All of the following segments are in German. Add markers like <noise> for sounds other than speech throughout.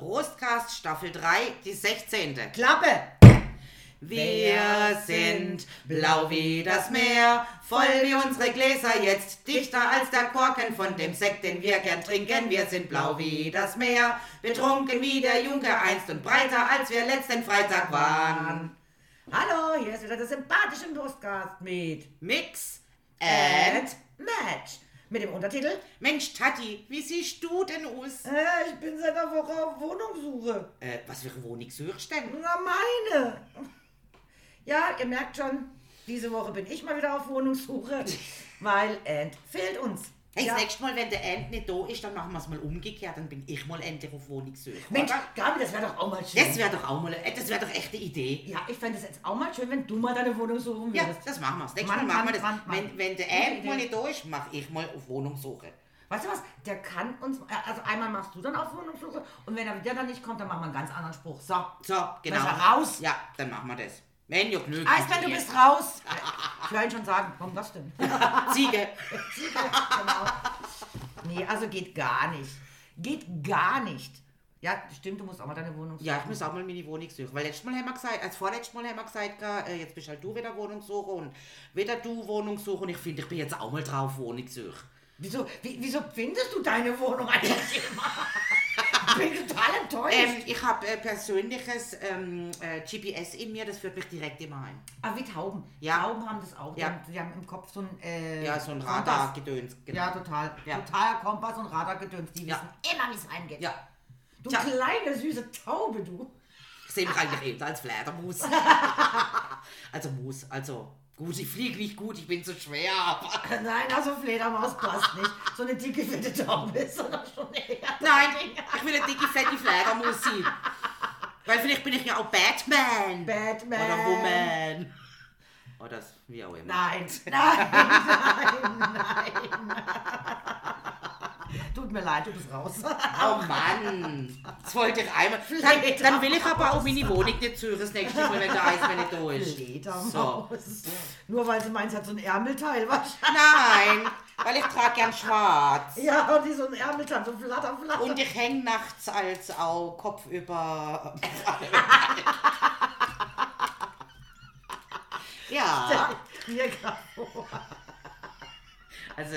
Prostcast Staffel 3, die 16. Klappe! Wir sind blau wie das Meer, voll wie unsere Gläser jetzt, dichter als der Korken von dem Sekt, den wir gern trinken. Wir sind blau wie das Meer, betrunken wie der Junker einst und breiter, als wir letzten Freitag waren. Hallo, hier ist wieder der sympathische Brustcast mit Mix and Match. Mit dem Untertitel Mensch, Tati, wie siehst du denn aus? äh, Ich bin seit einer Woche auf Wohnungssuche. Äh, was für eine Wohnung suchst denn? Na, meine. Ja, ihr merkt schon, diese Woche bin ich mal wieder auf Wohnungssuche, <laughs> weil Ant fehlt uns. Hey, ja. das nächste Mal, wenn der Ant nicht da ist, dann machen wir es mal umgekehrt, dann bin ich mal endlich auf Wohnungssuche. Mensch, oder? Gabi, das wäre doch auch mal schön. Das wäre doch auch mal, äh, das wäre doch echt eine Idee. ja, ich fände es jetzt auch mal schön, wenn du mal deine Wohnung suchen Ja, würdest. das machen wir. Das nächste Mann, Mal machen Mann, wir das. Mann. Wenn, wenn der Ant mal nicht da ist, mache ich mal auf Wohnungssuche. Weißt du was? Der kann uns. Also einmal machst du dann auf Wohnungssuche und wenn er wieder dann nicht kommt, dann machen wir einen ganz anderen Spruch. So. So, genau. er raus? Ja, dann machen wir das. Wenn ihr genügend. Eismann, du bist raus. Ich höre ihn schon sagen, warum das denn? <laughs> Ziege. genau. Nee, also geht gar nicht. Geht gar nicht. Ja, stimmt, du musst auch mal deine Wohnung suchen. Ja, ich muss auch mal meine Wohnung suchen. Weil letztes Mal haben wir gesagt, als vorletztes Mal haben wir gesagt, äh, jetzt bist halt du wieder Wohnungssuche und wieder du Wohnungssuche und ich finde, ich bin jetzt auch mal drauf Wohnungssuche. Wieso, wie, wieso findest du deine Wohnung eigentlich immer? <laughs> Ich bin total enttäuscht. Ähm, ich habe äh, persönliches ähm, äh, GPS in mir, das führt mich direkt immer ein. Aber wie Tauben. Ja. Tauben haben das auch. Die, Ja. haben, die haben im Kopf so ein. Äh, Ja, so ein. Radargedöns. Genau. Ja, total. Ja. Total Kompass und Radargedöns. Die Ja. wissen immer, wie es reingeht. Ja. Du Tja. kleine, süße Taube, du. Ich sehe mich eigentlich eher als Fledermaus. <laughs> also Mus, also gut, ich fliege nicht gut, ich bin zu schwer. aber- Nein, also Fledermaus passt nicht. So eine dicke, fette Taube ist doch schon eher. Nein, ich will eine dicke, fette Fledermaus sein. Weil vielleicht bin ich ja auch Batman. Batman. Oder Woman. Oder wie auch immer. Nein, <laughs> nein, nein, nein. <laughs> Tut mir leid, du bist raus. Oh Mann, das wollte ich einmal. <laughs> Dann, dann will ich aber auch meine Wohnung nicht suchen, das nächste Mal, wenn der Eismann nicht da ist. Fledermaus. So. Nur weil sie meins hat so ein Ärmelteil wahrscheinlich. Nein, weil ich trage gern schwarz. Ja, und die so ein Ärmelteil, so flatter, flatter. Und ich hänge nachts als auch Kopf über. <laughs> ja, Mir grad vor. also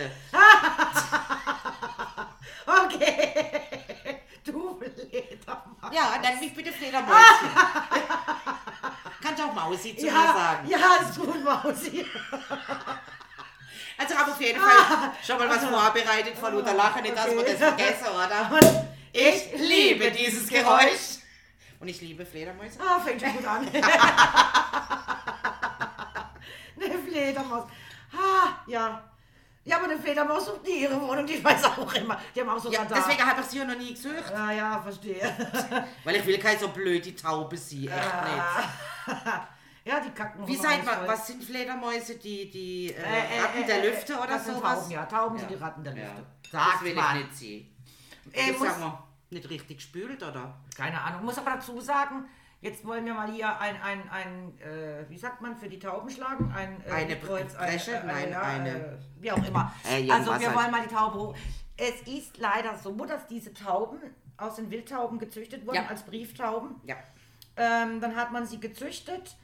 Okay. <laughs> Du Fledermaus. ja, nenn mich bitte Fledermäuschen. <laughs> Kannst auch Mausi zu mir Ja, sagen. ja, ist gut, Mausi. <laughs> Also habe auf jeden Fall schon mal was vorbereitet von Luther Lachen, nicht dass Okay. das vergessen, oder? Ich liebe dieses Geräusch. Und ich liebe Fledermäuse. Ah, fängt schon gut an. eine Fledermaus. Ah, ja. Ja, aber eine Fledermaus sucht nie ihre Wohnung, die weiß auch immer. Die haben auch so Ja, deswegen habe ich sie ja noch nie gesucht. Ja, ja, verstehe. <laughs> Weil ich will keine so blöde Taube sein, echt nicht. <laughs> ja, die kacken. Wie alles man, was sind Fledermäuse, die, die äh, Äh, äh, Ratten äh, der äh, Lüfte oder das sind sowas? Tauben, ja. Tauben sind Ja. die Ratten der Ja. Lüfte. Das Sag will ich mal. nicht sein. Äh, Jetzt muss, sagen wir, nicht richtig gespült, oder? keine Ahnung. Muss aber dazu sagen, jetzt wollen wir mal hier ein, ein, ein äh, wie sagt man, für die Tauben schlagen? Ein, äh, Eine Kreuz, Bresche? Nein, eine- Äh, wie auch immer. Äh, also wir wollen mal die Taube hoch. Es ist leider so, dass diese Tauben aus den Wildtauben gezüchtet wurden Ja. als Brieftauben. Ja. Ähm, dann hat man sie gezüchtet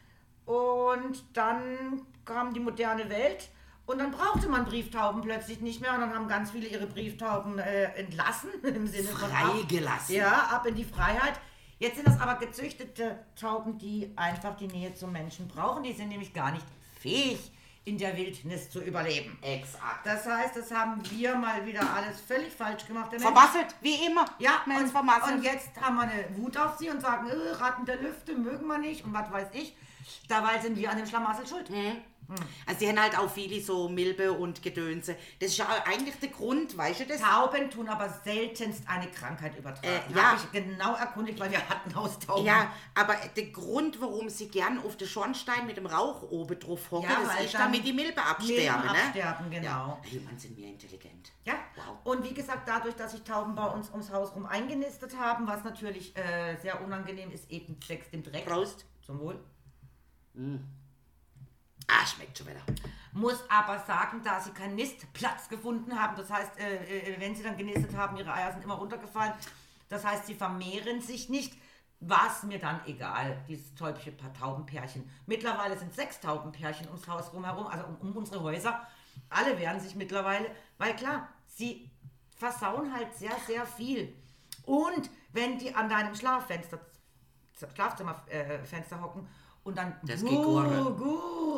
und dann kam die moderne Welt und dann brauchte man Brieftauben plötzlich nicht mehr und dann haben ganz viele ihre Brieftauben äh, entlassen <laughs> im Sinne von ab- Freigelassen. Ja, ab in die Freiheit. Jetzt sind das aber gezüchtete Tauben, die einfach die Nähe zum Menschen brauchen. Die sind nämlich gar nicht fähig, in der Wildnis zu überleben. Exakt. Das heißt, das haben wir mal wieder alles völlig falsch gemacht. Vermasselt, wie immer. ja, Mensch, und, vermasselt. und jetzt haben wir eine Wut auf sie und sagen, äh, Ratten der Lüfte mögen wir nicht und was weiß ich. Dabei sind wir an dem Schlamassel schuld. Also die haben halt auch viele so Milbe und Gedönse. Das ist ja eigentlich der Grund, weißt du das? Tauben tun aber seltenst eine Krankheit übertragen. Äh, Habe ja. ich genau erkundigt, weil wir hatten Haustauben. Ja, aber der Grund, warum sie gern auf den Schornstein mit dem Rauch oben drauf hocken, Ja, das ist damit die Milbe absterben, Milben ne? absterben, genau. Ja. Hey, Mann, sind wir intelligent. Ja, Wow. und wie gesagt, dadurch, dass sich Tauben bei uns ums Haus rum eingenistet haben, was natürlich äh, sehr unangenehm ist, eben zwecks dem Dreck. Prost. Zum Wohl. Ah, schmeckt schon wieder. Muss aber sagen, da sie keinen Nistplatz gefunden haben, das heißt, äh, äh, wenn sie dann genistet haben, ihre Eier sind immer runtergefallen, Das heißt, sie vermehren sich nicht. War es mir dann egal, dieses täubliche paar Taubenpärchen. Mittlerweile sind sechs Taubenpärchen ums Haus rumherum, also um, um unsere Häuser. Alle wehren sich mittlerweile, weil klar, sie versauen halt sehr, sehr viel. Und wenn die an deinem Schlaffenster, Schlafzimmerfenster hocken und dann Das nicht. gu,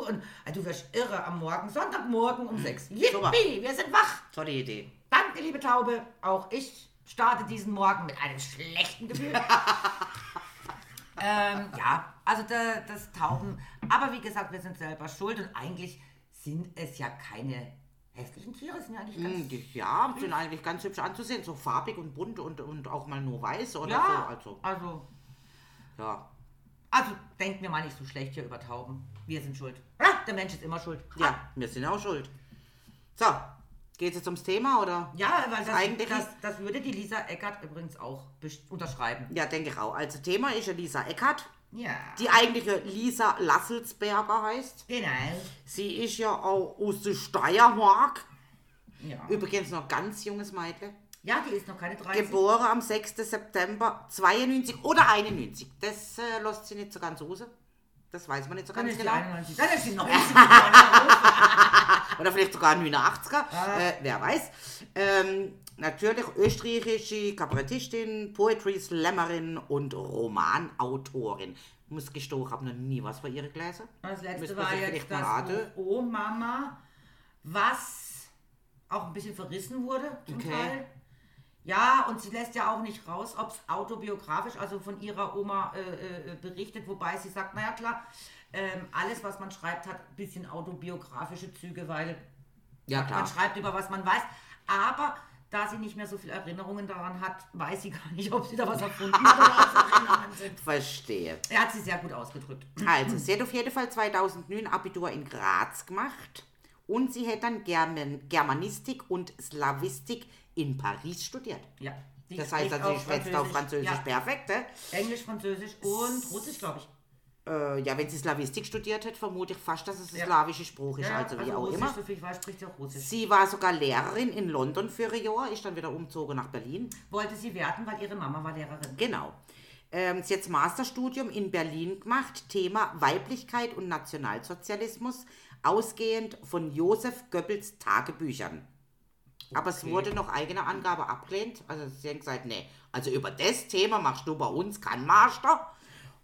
und also du wirst irre am Morgen, Sonntagmorgen um sechs. Super. Yippie, wir sind wach. Tolle Idee. Danke, liebe Taube. Auch ich starte diesen Morgen mit einem schlechten Gefühl. <laughs> ähm, ja, also da, das Tauben. Aber wie gesagt, wir sind selber schuld und eigentlich sind es ja keine hässlichen Tiere, sind ja eigentlich ganz. Hm, die, ja, sind eigentlich ganz hübsch anzusehen. So farbig und bunt und, und auch mal nur weiß oder ja, so. Also, also, ja. Also denken wir mal nicht so schlecht hier über Tauben. Wir sind schuld. Ja, der Mensch ist immer schuld. Ja, wir sind auch schuld. So, geht's jetzt ums Thema oder? Ja, weil das, eigentlich das, das würde die Lisa Eckert übrigens auch unterschreiben. Ja, denke ich auch. Also Thema ist ja Lisa Eckert, Ja. die eigentliche Lisa Lasselsberger heißt. Genau. Sie ist ja auch aus der Steiermark. Ja. Übrigens noch ganz junges Mädchen. Ja, die ist noch keine 30. Geboren am 6. September 92 oder 91. Das äh, lässt sie nicht so ganz raus. Das weiß man nicht so Dann ganz ist die genau. 91. Dann ist die 90. <laughs> <laughs> Oder vielleicht sogar ein 89er, Ah. äh, wer weiß. Ähm, natürlich österreichische Kabarettistin, Poetry Slammerin und Romanautorin. Muss gestehen, ich habe noch nie was von ihr gelesen. Das letzte war jetzt das. Oh, oh Mama, was auch ein bisschen verrissen wurde zum Okay. Teil. Ja, und sie lässt ja auch nicht raus, ob es autobiografisch, also von ihrer Oma äh, äh, berichtet, wobei sie sagt, naja klar, ähm, alles, was man schreibt, hat ein bisschen autobiografische Züge, weil Ja, klar. man schreibt über was man weiß. Aber da sie nicht mehr so viele Erinnerungen daran hat, weiß sie <laughs> gar nicht, ob sie da was erfunden hat oder was Erinnerungen sind. <laughs> Verstehe. Er hat sie sehr gut ausgedrückt. Also, sie hat auf jeden Fall 2009 Abitur in Graz gemacht und sie hat dann German Germanistik und Slavistik in Paris studiert. Ja. Das heißt, spricht also, sie schwätzt auf Französisch Ja. perfekt. Ne? Englisch, Französisch und Russisch, glaube ich. Äh, ja, wenn sie Slavistik studiert hat, vermute ich fast, dass es ein Ja. slawischer Spruch ist, Ja, also wie auch Russisch, immer. so viel ich weiß, spricht sie auch Russisch. Sie war sogar Lehrerin in London für ein Jahr, ist dann wieder umgezogen nach Berlin. Wollte sie werden, weil ihre Mama war Lehrerin. Genau. Ähm, sie hat Masterstudium in Berlin gemacht, Thema Weiblichkeit und Nationalsozialismus, ausgehend von Josef Goebbels Tagebüchern. Aber es wurde noch eigene Angabe abgelehnt. Also sie haben gesagt, nee, also über das Thema machst du bei uns keinen Master.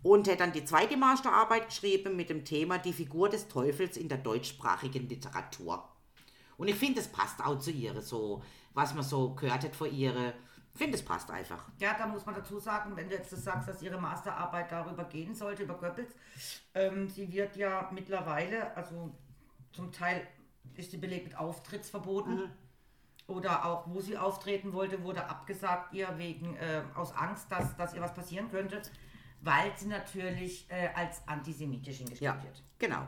Und hat dann die zweite Masterarbeit geschrieben mit dem Thema Die Figur des Teufels in der deutschsprachigen Literatur. Und ich finde, es passt auch zu ihr, so was man so gehört hat von ihr. Ich finde, es passt einfach. Ja, da muss man dazu sagen, wenn du jetzt das sagst, dass ihre Masterarbeit darüber gehen sollte, über Goebbels, ähm, sie wird ja mittlerweile, also zum Teil ist sie belegt mit Auftrittsverboten. Oder auch, wo sie auftreten wollte, wurde abgesagt ihr wegen äh, aus Angst, dass, dass ihr was passieren könnte, weil sie natürlich äh, als antisemitisch hingestellt Ja, wird. genau.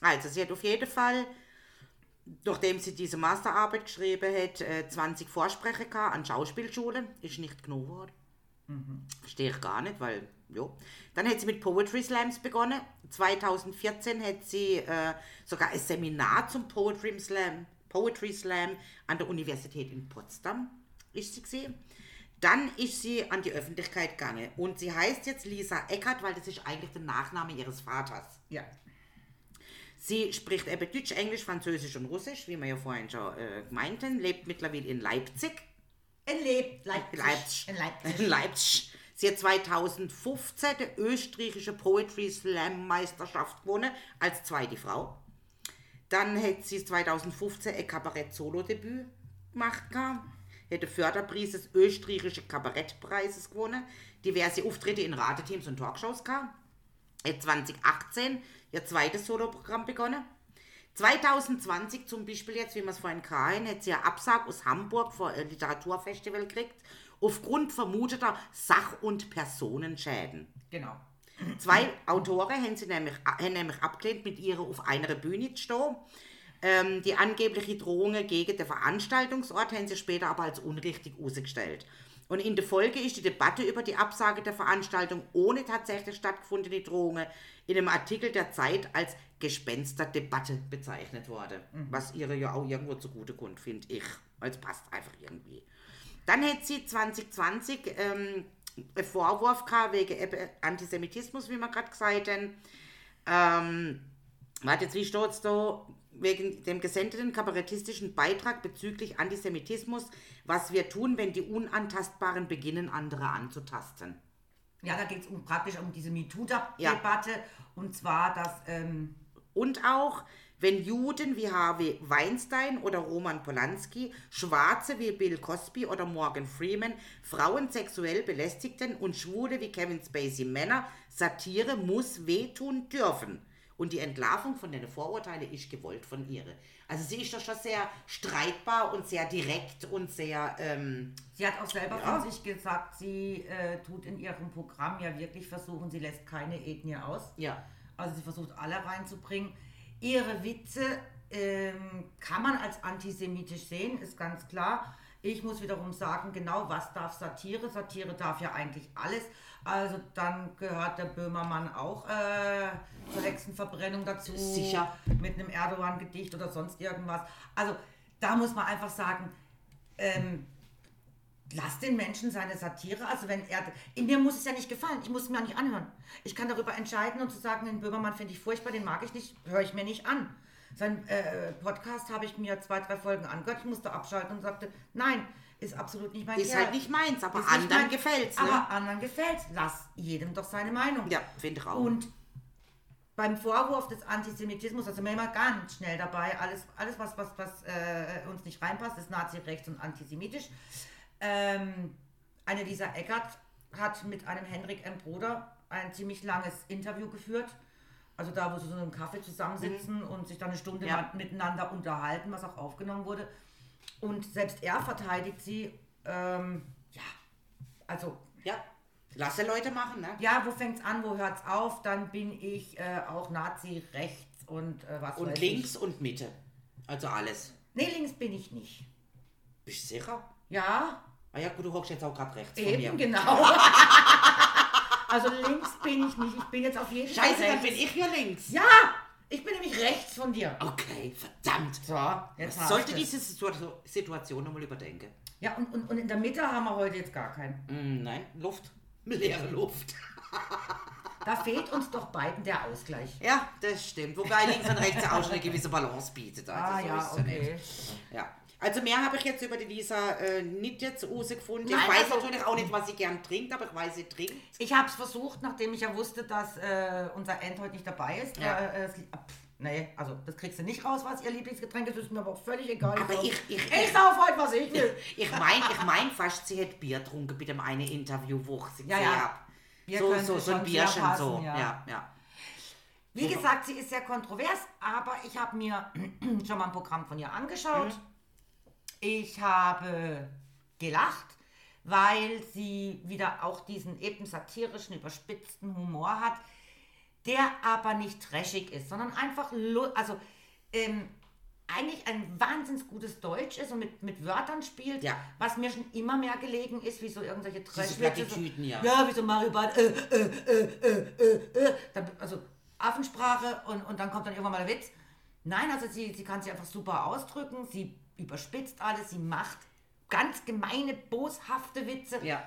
Also, sie hat auf jeden Fall, nachdem sie diese Masterarbeit geschrieben hat, äh, 20 Vorsprecher gehabt an Schauspielschulen. Ist nicht genug geworden. Verstehe ich gar nicht, weil, ja. Dann hat sie mit Poetry Slams begonnen. 2014 hat sie äh, sogar ein Seminar zum Poetry Slam, Poetry Slam an der Universität in Potsdam ist sie gesehen. Dann ist sie an die Öffentlichkeit gegangen und sie heißt jetzt Lisa Eckert, weil das ist eigentlich der Nachname ihres Vaters. Ja. Sie spricht eben Deutsch, Englisch, Französisch und Russisch, wie wir ja vorhin schon äh, meinten, lebt mittlerweile in Leipzig. In Leb Leipzig. Leipzig. In Leipzig. In Leipzig. Sie hat 2015 die österreichische Poetry Slam Meisterschaft gewonnen, als zweite Frau. Dann hat sie 2015 ein Kabarett-Solo-Debüt gemacht. Hat den Förderpreis des österreichischen Kabarettpreises gewonnen. Diverse Auftritte in Rateteams und Talkshows gehabt. Hat 2018 ihr zweites Soloprogramm begonnen. 2020 zum Beispiel jetzt, wie wir es vorhin kamen, hat sie einen Absag aus Hamburg vor ein Literaturfestival gekriegt, aufgrund vermuteter Sach- und Personenschäden. Genau. Zwei Autoren haben sie nämlich, haben nämlich abgelehnt, mit ihr auf einer Bühne zu stehen. Ähm, die angebliche Drohungen gegen den Veranstaltungsort haben sie später aber als unrichtig ausgestellt. Und in der Folge ist die Debatte über die Absage der Veranstaltung ohne tatsächlich stattgefundene Drohungen in einem Artikel der Zeit als Gespensterdebatte bezeichnet worden. Was ihre ja auch irgendwo zugute kommt, finde ich. Weil es passt einfach irgendwie. Dann hätte sie 2020 ähm, Vorwurf gehabt wegen Antisemitismus, wie wir gerade gesagt haben. Ähm, warte, jetzt wie steht es da? Wegen dem gesendeten kabarettistischen Beitrag bezüglich Antisemitismus, was wir tun, wenn die Unantastbaren beginnen, andere anzutasten. Ja, da geht es um, praktisch um diese MeToo-Debatte. Und zwar, dass. Ähm, Und auch, wenn Juden wie Harvey Weinstein oder Roman Polanski, Schwarze wie Bill Cosby oder Morgan Freeman, Frauen sexuell belästigten und Schwule wie Kevin Spacey Männer, Satire muss wehtun dürfen. Und die Entlarvung von den Vorurteilen ist gewollt von ihr. Also sie ist doch schon sehr streitbar und sehr direkt und sehr, ähm, Sie hat auch selber Ja. von sich gesagt, sie äh, tut in ihrem Programm ja wirklich versuchen, sie lässt keine Ethnie aus. ja, Also sie versucht alle reinzubringen. Ihre Witze ähm, kann man als antisemitisch sehen, ist ganz klar. Ich muss wiederum sagen, genau was darf Satire? Satire darf ja eigentlich alles. Also dann gehört der Böhmermann auch äh, zur Hexenverbrennung dazu. Sicher. Mit einem Erdogan-Gedicht oder sonst irgendwas. Also da muss man einfach sagen, ähm, Lass den Menschen seine Satire, also wenn er, in mir muss es ja nicht gefallen, ich muss es mir auch nicht anhören. Ich kann darüber entscheiden und zu sagen, den Böhmermann finde ich furchtbar, den mag ich nicht, höre ich mir nicht an. Sein äh, Podcast habe ich mir zwei, drei Folgen angehört, ich musste abschalten und sagte, nein, ist absolut nicht mein ist Kerl. halt nicht meins, aber Ist anderen mein- gefällt's, Aber ne? anderen gefällt's. Lass jedem doch seine Meinung. Ja, finde ich auch. Und beim Vorwurf des Antisemitismus, also mir immer ganz schnell dabei, alles, alles was, was, was äh, uns nicht reinpasst, ist Nazi-rechts und antisemitisch. Ähm, eine Lisa Eckert hat mit einem Henrik M. Broder ein ziemlich langes Interview geführt. Also da, wo sie so in einem Kaffee zusammensitzen und sich dann eine Stunde Mhm. Ja. miteinander unterhalten, was auch aufgenommen wurde. Und selbst er verteidigt sie, ähm, ja, also ja, lasse Leute machen, ne? ja, wo fängt's an, wo hört's auf? Dann bin ich äh, auch Nazi rechts und äh, was Und weiß links Ich. und Mitte. Also alles. Nee, links bin ich nicht. Bist du sicher? Ja, Ah ja, gut, du hockst jetzt auch gerade rechts von eben mir. genau. <laughs> also links bin ich nicht. Ich bin jetzt auf jeden Fall Scheiße, dann bin ich hier links. Ja, ich bin nämlich rechts von dir. Okay, verdammt. So, jetzt Ich hast sollte diese Situ- Situation nochmal überdenken. Ja, und, und, und in der Mitte haben wir heute jetzt gar keinen. Mm, nein, Luft. Leere Luft. Da fehlt uns doch beiden der Ausgleich. Ja, das stimmt. Wobei links und rechts auch schon eine gewisse Balance bietet. Also Ah so ja, okay. Ja. Also mehr habe ich jetzt über die Lisa äh, nicht jetzt rausgefunden. Nein, ich weiß also- natürlich auch nicht, was sie gern trinkt, aber ich weiß, sie trinkt. Ich habe es versucht, nachdem ich ja wusste, dass äh, unser End heute nicht dabei ist. Ja. Äh, ah, pff, nee, also das kriegst du nicht raus, was ihr Lieblingsgetränk ist. Das ist mir aber auch völlig egal. Aber sauf- ich- ich- ich sauf heute, was ich will. <laughs> Ich meine ich mein fast, sie hätte Bier getrunken bei dem einen Interview, wo ich sie Ja, gesehen ja. habe. So, so, so ein Bierchen passen, so. ja. Ja, ja. Wie gesagt, sie ist sehr kontrovers, aber ich habe mir <clears throat> schon mal ein Programm von ihr angeschaut. Mhm. Ich habe gelacht, weil sie wieder auch diesen eben satirischen, überspitzten Humor hat, der aber nicht trashig ist, sondern einfach, also ähm, eigentlich ein wahnsinnig gutes Deutsch ist und mit, mit Wörtern spielt, Ja. was mir schon immer mehr gelegen ist, wie so irgendwelche trash Plattitüden, ja. ja, wie so Mario äh, äh, äh, äh, äh, äh. Also Affensprache und, und dann kommt dann irgendwann mal der Witz. Nein, also sie, sie kann sich einfach super ausdrücken, sie überspitzt alles, sie macht ganz gemeine, boshafte Witze. ja.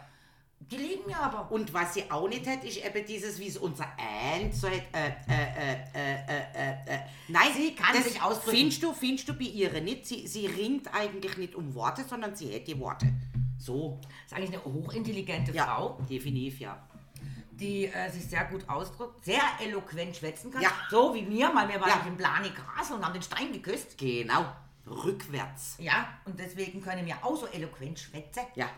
Die liegen mir aber. Und was sie auch nicht hat, ist eben dieses, wie es unser Ant so hat, äh, äh, äh, äh, äh, äh, nein, Sie kann das sich ausdrücken. Findest du, findest du bei ihr nicht? Sie, sie ringt eigentlich nicht um Worte, sondern sie hat die Worte. So. ist eigentlich eine hochintelligente Ja, Frau, definitiv, ja. die sich sehr gut ausdrückt, sehr eloquent schwätzen kann. Ja. So wie mir, weil wir waren Ja. im Castle und haben den Stein geküsst. Genau. Rückwärts. Ja, und deswegen können wir auch so eloquent schwätzen. Ja.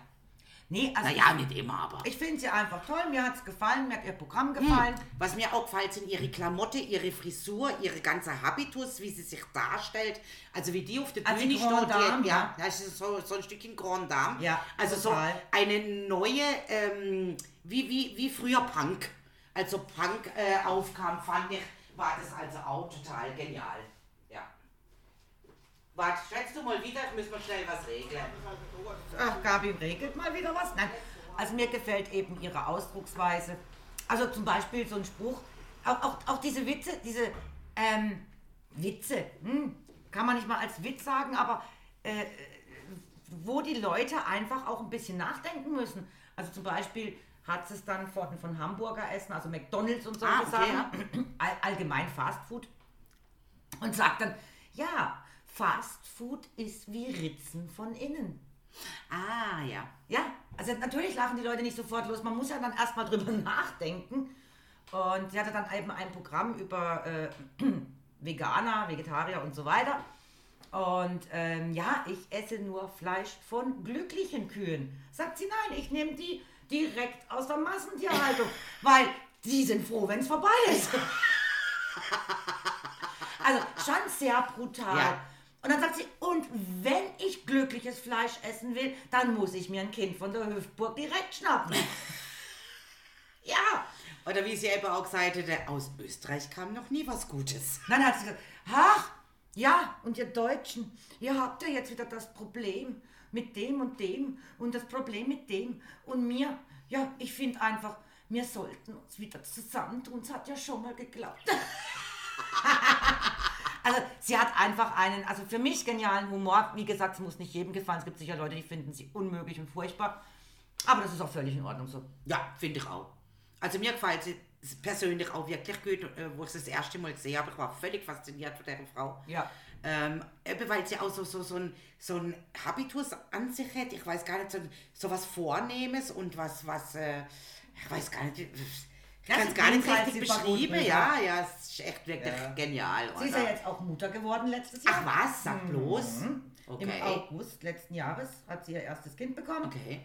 Nee, also Naja, nicht immer, aber. ich finde sie einfach toll, mir hat es gefallen, mir hat ihr Programm gefallen. Was mir auch gefällt, sind ihre Klamotte, ihre Frisur, ihre ganze Habitus, wie sie sich darstellt. Also wie die auf der Also Bühne steht. Dame, die, ja. ja, das ist so, so ein Stückchen Grand Dame. Ja, also total. so eine neue, ähm, wie, wie, wie früher Punk. Also Punk äh, aufkam, fand ich, war das also auch total genial. Warte, schätzt du mal wieder, müssen wir schnell was regeln. Ach, Gabi regelt mal wieder was. Nein, also mir gefällt eben ihre Ausdrucksweise. Also zum Beispiel so ein Spruch, auch, auch, auch diese Witze, diese ähm, Witze, hm, kann man nicht mal als Witz sagen, aber äh, wo die Leute einfach auch ein bisschen nachdenken müssen. Also zum Beispiel hat es dann von, von Hamburger Essen, also McDonalds und solche Ah, okay, Sachen, all, allgemein Fast Food, und sagt dann, ja, Fast Food ist wie Ritzen von innen. Ah, ja. Ja, also natürlich lachen die Leute nicht sofort los. Man muss ja dann erstmal drüber <laughs> nachdenken. Und sie hatte dann eben ein Programm über äh, <clears throat> Veganer, Vegetarier und so weiter. Und ähm, ja, ich esse nur Fleisch von glücklichen Kühen. Sagt sie, nein, ich nehme die direkt aus der Massentierhaltung, <laughs> weil die sind froh, wenn es vorbei ist. <laughs> also schon sehr brutal. Ja. Und dann sagt sie, und wenn ich glückliches Fleisch essen will, dann muss ich mir ein Kind von der Hüftburg direkt schnappen. <laughs> ja. Oder wie sie eben auch gesagt hatte, aus Österreich kam noch nie was Gutes. Dann hat sie gesagt, ach, ja, und ihr Deutschen, ihr habt ja jetzt wieder das Problem mit dem und dem und das Problem mit dem und mir. Ja, ich finde einfach, wir sollten uns wieder zusammentun. Es hat ja schon mal geklappt. <laughs> also sie hat einfach einen, also für mich genialen Humor. Wie gesagt, es muss nicht jedem gefallen. Es gibt sicher Leute, die finden sie unmöglich und furchtbar. Aber das ist auch völlig in Ordnung so. Ja, finde ich auch. Also mir gefällt sie persönlich auch wirklich gut, äh, wo ich sie das erste Mal gesehen habe. Ich war völlig fasziniert von der Frau. Ja. Ähm, eben weil sie auch so, so, so, ein, so ein Habitus an sich hat. Ich weiß gar nicht, so, so was Vornehmes und was, was äh, ich weiß gar nicht, ich Ja, es gar nicht richtig gut rüber. Ja, ja, es ist echt wirklich Ja. genial. Sie ist oder? ja jetzt auch Mutter geworden letztes Jahr. Ach was, sag bloß. Im Okay. August letzten Jahres hat sie ihr erstes Kind bekommen. Okay.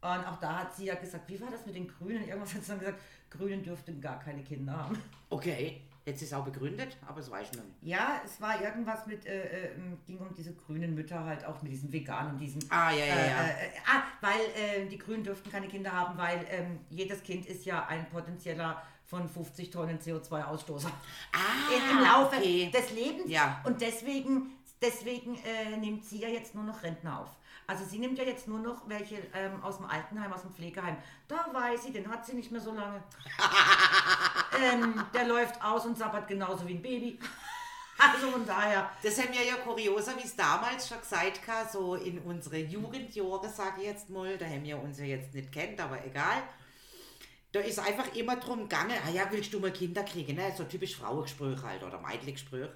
Und auch da hat sie ja gesagt, wie war das mit den Grünen? Irgendwas hat sie dann gesagt, Grünen dürften gar keine Kinder haben. Okay. Jetzt ist es auch begründet, aber das weiß ich nicht. Ja, es war irgendwas mit, äh, äh, ging um diese grünen Mütter halt auch mit diesen Veganen und diesen. Ah, ja, ja, äh, ja. Äh, ah, weil äh, die Grünen dürften keine Kinder haben, weil ähm, jedes Kind ist ja ein potenzieller von 50 Tonnen CO2-Ausstoßer. Ah, Im Laufe okay. des Lebens. Ja. Und deswegen, deswegen äh, nimmt sie ja jetzt nur noch Rentner auf. Also sie nimmt ja jetzt nur noch welche ähm, aus dem Altenheim, aus dem Pflegeheim. Da weiß sie, den hat sie nicht mehr so lange. <laughs> ähm, der läuft aus und sabbert genauso wie ein Baby. <laughs> Also von daher, Das haben wir ja kurioser, wie es damals schon gesagt hat, so in unsere Jugendjahre, sage ich jetzt mal, da haben wir uns ja jetzt nicht kennt, aber egal. Da ist einfach immer drum gegangen, ah ja, willst du mal Kinder kriegen, ne? so typisch Frauengespräch halt oder Meidlichgespräch.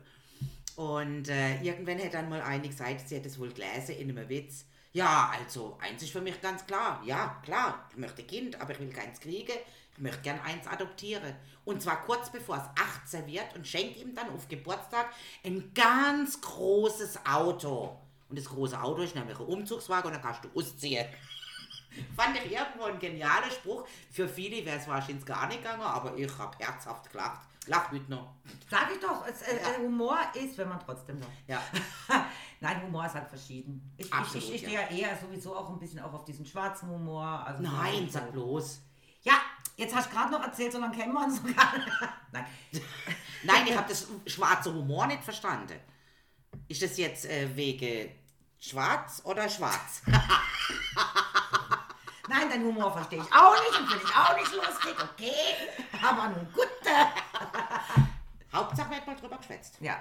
Und äh, irgendwann hat dann mal eine gesagt, sie hätte es wohl gelesen in einem Witz. Ja, also, eins ist für mich ganz klar. Ja, klar, ich möchte Kind, aber ich will keins kriegen. Ich möchte gern eins adoptieren. Und zwar kurz bevor es 18 wird und schenke ihm dann auf Geburtstag ein ganz großes Auto. Und das große Auto ist nämlich ein Umzugswagen und dann kannst du ausziehen. <laughs> Fand ich irgendwo ein genialer Spruch. Für viele wäre es wahrscheinlich gar nicht gegangen, aber ich habe herzhaft gelacht. Lach mit noch. sag ich doch, es, äh, äh, Humor ist, wenn man trotzdem noch. Ja. <laughs> Nein, Humor ist halt verschieden. Ich, Absolut, ich, ich, ich stehe ja. ja eher sowieso auch ein bisschen auch auf diesen schwarzen Humor. Also Nein, sag bloß. Ja, jetzt hast du gerade noch erzählt, so lange kennen wir uns sogar. <laughs> Nein. Nein, ich habe das schwarze Humor nicht verstanden. Ist das jetzt äh, wegen schwarz oder schwarz? <laughs> Nein, dein Humor verstehe ich auch nicht und finde ich auch nicht lustig, okay? Aber nun gut. <laughs> Hauptsache wird mal drüber geschwätzt. Ja.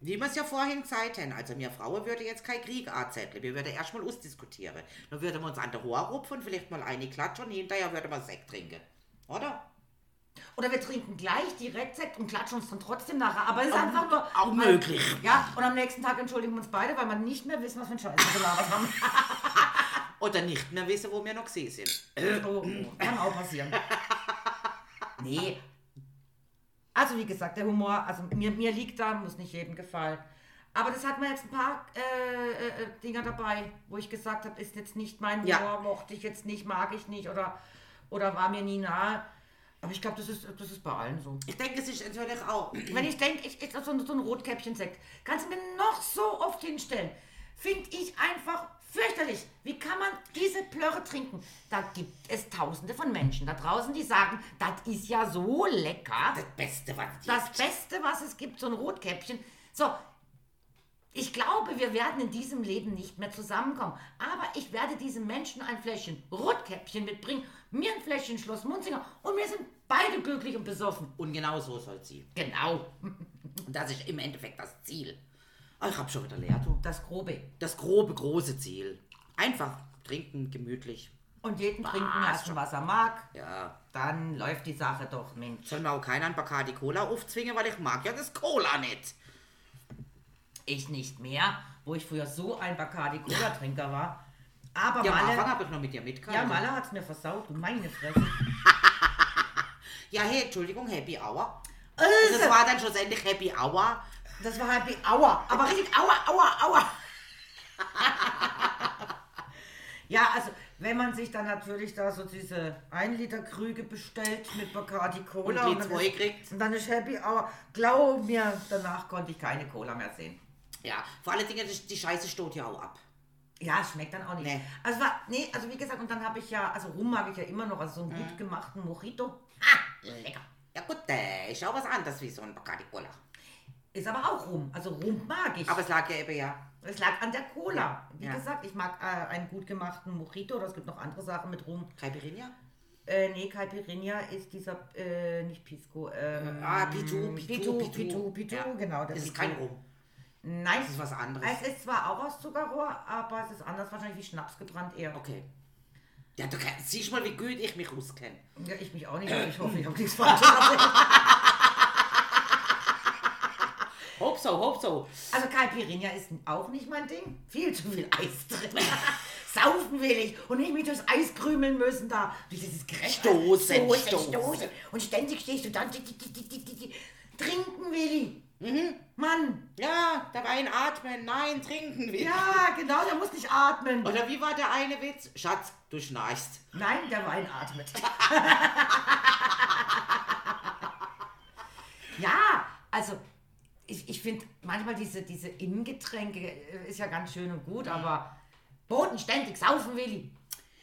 Wie wir es ja vorhin gesagt haben, also mir Frauen würde jetzt kein Krieg anzetteln. Wir würden erstmal ausdiskutieren. Dann würden wir uns an der Rohr rupfen, vielleicht mal eine klatschen und hinterher würden wir Sekt trinken. Oder? Oder wir trinken gleich direkt Sekt und klatschen uns dann trotzdem nachher. Aber es ist einfach nur. auch möglich. Ja, und am nächsten Tag entschuldigen wir uns beide, weil wir nicht mehr wissen, was für ein Scheiß wir gelabert haben. <laughs> Oder nicht mehr wissen, wo wir noch gesehen sind. Oh, oh, kann auch passieren. <laughs> Nee. Also wie gesagt, der Humor, also mir, mir liegt da, muss nicht jedem gefallen. Aber das hat mir jetzt ein paar äh, äh, äh, Dinger dabei, wo ich gesagt habe, ist jetzt nicht mein Humor, Ja. mochte ich jetzt nicht, mag ich nicht oder, oder war mir nie nahe. Aber ich glaube, das ist, das ist bei allen so. Ich denke, es ist natürlich auch. <clears throat> Wenn ich denke, ich, ich, so, so ein Rotkäppchen-Sekt, kannst du mir noch so oft hinstellen. Finde ich einfach fürchterlich. Wie kann man diese Plörre trinken? Da gibt es tausende von Menschen da draußen, die sagen, das ist ja so lecker. Das Beste, was es Das gibt. Beste, was es gibt, so ein Rotkäppchen. So, ich glaube, wir werden in diesem Leben nicht mehr zusammenkommen. Aber ich werde diesem Menschen ein Fläschchen Rotkäppchen mitbringen, mir ein Fläschchen Schloss Munzinger und wir sind beide glücklich und besoffen. Und genau so soll sie. Genau. <laughs> Das ist im Endeffekt das Ziel. Ah, ich habe schon wieder leer, du. Das Grobe. Das grobe, große Ziel. Einfach trinken, gemütlich. Und jeden Was? trinken lassen, was er mag. Ja. Dann läuft die Sache doch, Mensch. Soll mir auch keiner ein Bacardi Cola aufzwingen, weil ich mag ja das Cola nicht. Ich nicht mehr, wo ich früher so ein Bacardi Cola-Trinker war. Aber Ja, Malle, habe ich noch mit dir ja, mitgehalten. Malle hat's mir versaut, meine Fresse. <laughs> Ja, hey, Entschuldigung, Happy Hour. Also, Das war dann schlussendlich Happy Hour. Das war Happy Aua. Aber richtig Aua, Aua, Aua. <laughs> ja, also wenn man sich dann natürlich da so diese 1 Liter Krüge bestellt mit Bacardi Cola Und die dann zwei ist- kriegt. und dann ist Happy Aua. Glaub mir, danach konnte ich keine Cola mehr sehen. Ja, vor allen Dingen, die, Scheiße steht ja auch ab. Ja, es schmeckt dann auch nicht. Nee. Also war, nee, also wie gesagt, und dann habe ich ja, also Rum mag ich ja immer noch, also so Mhm. einen gut gemachten Mojito. Ah, lecker. Ja gut, äh, ist auch was anderes wie so ein Bacardi Cola. Ist aber auch Rum. Also Rum mag ich. Aber es lag ja eben ja. Es lag an der Cola. Wie Ja. gesagt, ich mag äh, einen gut gemachten Mojito oder es gibt noch andere Sachen mit Rum. Caipirinha? Äh, nee, Caipirinha ist dieser, äh, nicht Pisco. Ähm, Ah, Pitu, Pitu, Pitu, Pitu. Pitu, Pitu, Ja. genau. Das ist Pitu. kein Rum. Nein, Das ist was anderes. es ist zwar auch aus Zuckerrohr, aber es ist anders wahrscheinlich wie Schnaps gebrannt eher. Okay. Ja, du kannst, siehst mal, wie gut ich mich auskenne. Ja, ich mich auch nicht, aber ich hoffe, ich habe nichts erzählt. Hope so, hope so. Also Caipirinha ist auch nicht mein Ding. Viel zu viel Eis drin. Saufen will ich und nicht mit durchs Eis krümeln müssen da. Dieses Gerecht. Stoßen, stoßen. stoßen. Und ständig stehst du dann. Trinken will ich. Mhm. Mann. Ja, dabei atmen, nein, trinken wir. Ja, genau, der muss nicht atmen. Oder wie war der eine Witz? Schatz, du schnarchst. Nein, der Wein atmet. <laughs> ja, also ich, ich finde manchmal diese, diese Innengetränke äh, ist ja ganz schön und gut, aber bodenständig saufen will ich.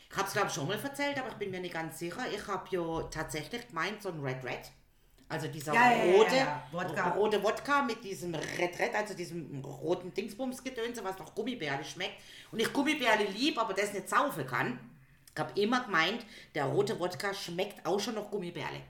Ich habe es, glaube ich, schon mal erzählt, aber ich bin mir nicht ganz sicher. Ich habe ja tatsächlich gemeint, so ein Red Red. Also dieser Ja, rote, ja. Wodka. rote Wodka mit diesem Red Red, also diesem roten Dingsbumsgedönse, was noch Gummibärle schmeckt. Und ich Gummibärle lieb, aber das nicht saufen kann. Ich habe immer gemeint, der rote Wodka schmeckt auch schon noch Gummibärle.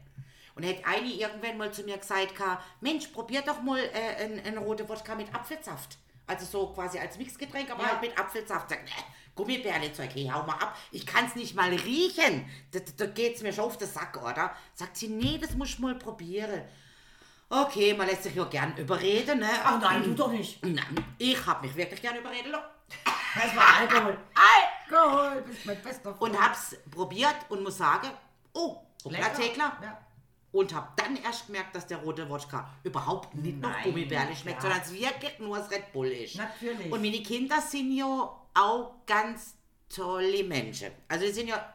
Und hätte eine irgendwann mal zu mir gesagt, Mensch, probier doch mal äh, einen, einen rote Wodka mit Apfelsaft. Also so quasi als Mixgetränk, aber Ja. halt mit Apfelsaft. Sagt, ne, Gummibärle-Zeug, hey, hau mal ab. Ich kann es nicht mal riechen. Da, da, da geht es mir schon auf den Sack, oder? Sagt sie, nee, das muss ich mal probieren. Okay, man lässt sich ja gern überreden, ne? Ach nein, du doch nicht. Nein, ich habe mich wirklich gern überreden lassen. Das war Alkohol. <laughs> Alkohol, bist mein bester Freund. Und hab's probiert und muss sagen, oh, Lecker. Tekla. Ja. Und hab dann erst gemerkt, dass der rote Wodka überhaupt nicht nach Nein, Gummibärle schmeckt, ja. sondern es wirklich nur das Red Bull ist. Natürlich. Und meine Kinder sind ja auch ganz tolle Menschen. Also die sind ja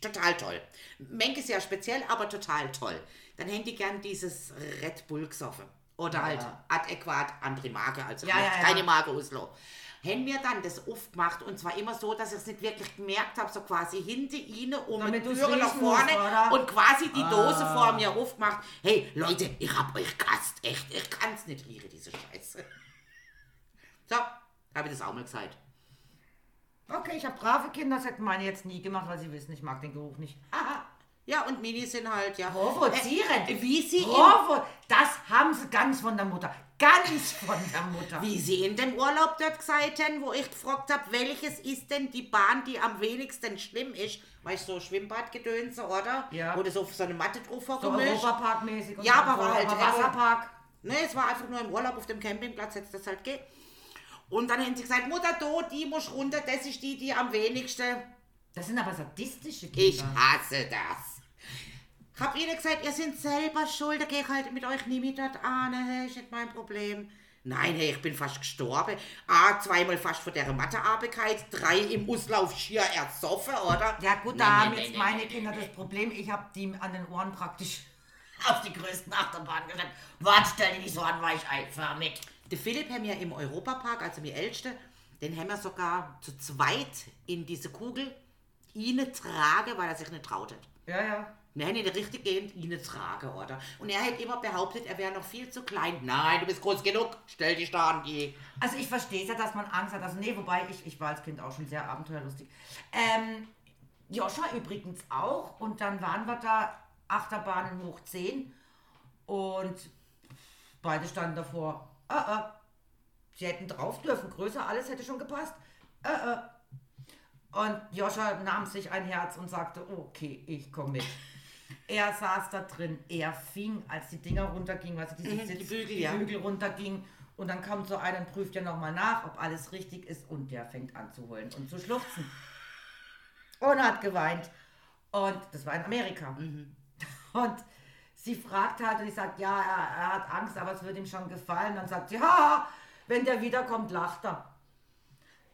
total toll. Menke ist ja speziell, aber total toll. Dann hätten die gern dieses Red Bull gesoffen. Oder Ja. halt adäquat andere Marke, also Ja, ja, keine Marke Oslo. Haben mir dann das aufgemacht und zwar immer so, dass ich es nicht wirklich gemerkt habe, so quasi hinter ihnen um die Türe nach musst, vorne oder? und quasi die Dose Ah. vor mir aufgemacht. Hey Leute, ich hab euch gast, echt, ich kann's nicht riechen, diese Scheiße. <laughs> So, habe ich das auch mal gesagt. Okay, ich habe brave Kinder, das hätten meine jetzt nie gemacht, weil sie wissen, ich mag den Geruch nicht. Aha. Ja, und Mini sind halt, ja. Provozierend. Äh, wie sie, Provo das haben sie ganz von der Mutter. Ganz von der Mutter. wie sie in dem Urlaub dort gesagt haben, wo ich gefragt habe, welches ist denn die Bahn, die am wenigsten schlimm ist. Weißt du, so Schwimmbadgedönse, oder? Ja. Wo du so auf so eine Matte drauf So vorgemischt. Europapark-mäßig. und Ja, so, aber war halt- Wasserpark. Ne, es war einfach nur im Urlaub auf dem Campingplatz, hätte das halt geht. Und dann haben sie gesagt, Mutter, do, die muss runter, das ist die, die am wenigsten. Das sind aber sadistische Kinder. Ich hasse das. Ich hab ihnen gesagt, ihr seid selber schuld, da geh ich halt mit euch nie mit dort an, hey, ist nicht mein Problem. Nein, hey, ich bin fast gestorben. A, zweimal fast vor der Mathearbeit, drei im Auslauf schier ersoffen, oder? Ja gut, da haben jetzt meine Kinder das Problem, ich habe die an den Ohren praktisch <laughs> auf die größten Achterbahnen gesagt. Warte, stell dich nicht so an, weil ich einfach mit. Der Philipp haben ja im Europapark, also mir Älteste, den haben wir sogar zu zweit in diese Kugel ihn tragen, weil er sich nicht traut hat. Ja, ja. Nein, nicht richtig gehend ihn tragen, oder? Und er hat immer behauptet, er wäre noch viel zu klein. Nein, du bist groß genug, stell dich da an die. Also ich verstehe es ja, dass man Angst hat. Also nee, wobei ich, ich war als Kind auch schon sehr abenteuerlustig. Ähm, Joscha übrigens auch. Und dann waren wir da Achterbahnen hoch 10 und beide standen davor. Äh, äh. Sie hätten drauf dürfen, größer, alles hätte schon gepasst. Äh, äh. Und Joscha nahm sich ein Herz und sagte, okay, ich komme mit. <laughs> Er saß da drin, er fing, als die Dinger runtergingen, also diese Mhm, die Bügel, die ja. Bügel runtergingen. Und dann kommt so einer und prüft ja nochmal nach, ob alles richtig ist. Und der fängt an zu heulen und zu schluchzen. Und hat geweint. Und das war in Amerika. Mhm. Und sie fragt halt und ich sage, ja, er, er hat Angst, aber es wird ihm schon gefallen. Dann sagt sie, ha, wenn der wiederkommt, lacht er.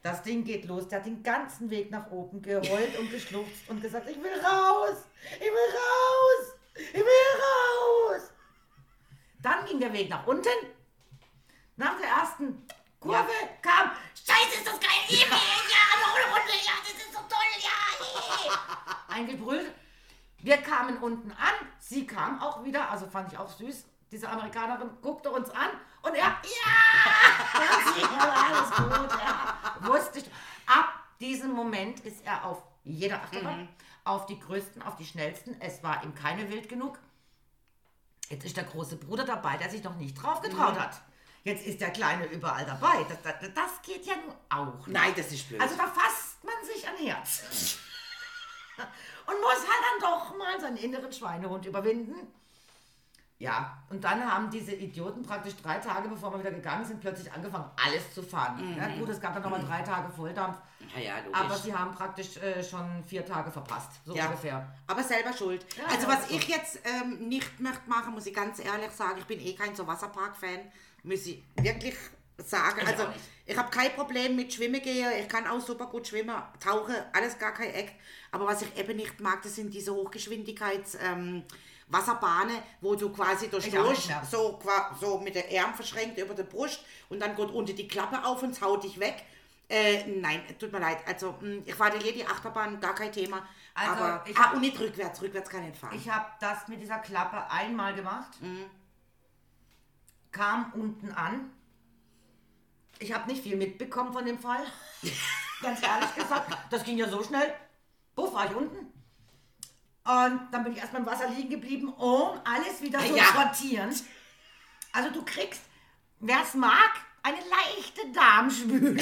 Das Ding geht los. Der hat den ganzen Weg nach oben geheult und geschluchzt und gesagt, ich will raus, ich will raus, ich will raus. Dann ging der Weg nach unten. Nach der ersten Kurve kam, Scheiße, ist das geil, ja, ja, noch eine Runde, ja, das ist so toll, ja, yeah. <laughs> Eingebrüllt. Wir kamen unten an, sie kam auch wieder, also fand ich auch süß. Diese Amerikanerin guckte uns an und er, ja, <laughs> alles gut, ja, wusste ich. Ab diesem Moment ist er auf jeder Achterbahn, auf die größten, auf die schnellsten. Es war ihm keine wild genug. Jetzt ist der große Bruder dabei, der sich noch nicht drauf getraut hat. Jetzt ist der Kleine überall dabei. Das, das, das geht ja nun auch. nicht. Nein, das ist blöd. Also da fasst man sich an Herz. <laughs> Und muss halt dann doch mal seinen inneren Schweinehund überwinden. Ja, und dann haben diese Idioten praktisch drei Tage, bevor wir wieder gegangen sind, plötzlich angefangen, alles zu fahren. Ja, gut, es gab dann nochmal drei Tage Volldampf, ja, ja, logisch. aber sie haben praktisch äh, schon vier Tage verpasst, so Ja, ungefähr. aber selber schuld. Ja, also was ich jetzt ähm, nicht möchte machen, muss ich ganz ehrlich sagen, ich bin eh kein so Wasserpark-Fan, muss ich wirklich sagen. Ich also ich habe kein Problem mit Schwimmen gehen, ich kann auch super gut schwimmen, tauchen, alles gar kein Eck. Aber was ich eben nicht mag, das sind diese Hochgeschwindigkeits... Ähm, Wasserbahnen, wo du quasi durchläufst, mehr. so, so mit der Arm verschränkt über der Brust und dann geht unter die Klappe auf und haut dich weg. Äh, nein, tut mir leid. Also, mh, ich fahre hier die Achterbahn, gar kein Thema. Also, aber, ich ah, hab- und nicht rückwärts, rückwärts kann ich nicht fahren. Ich habe das mit dieser Klappe einmal gemacht, kam unten an. Ich habe nicht viel mitbekommen von dem Fall. Ganz ehrlich gesagt, das ging ja so schnell. Puff, war ich unten. Und dann bin ich erstmal im Wasser liegen geblieben, um alles wieder so Ja. zu sortieren. Also du kriegst, wer es mag, eine leichte Darmspülung.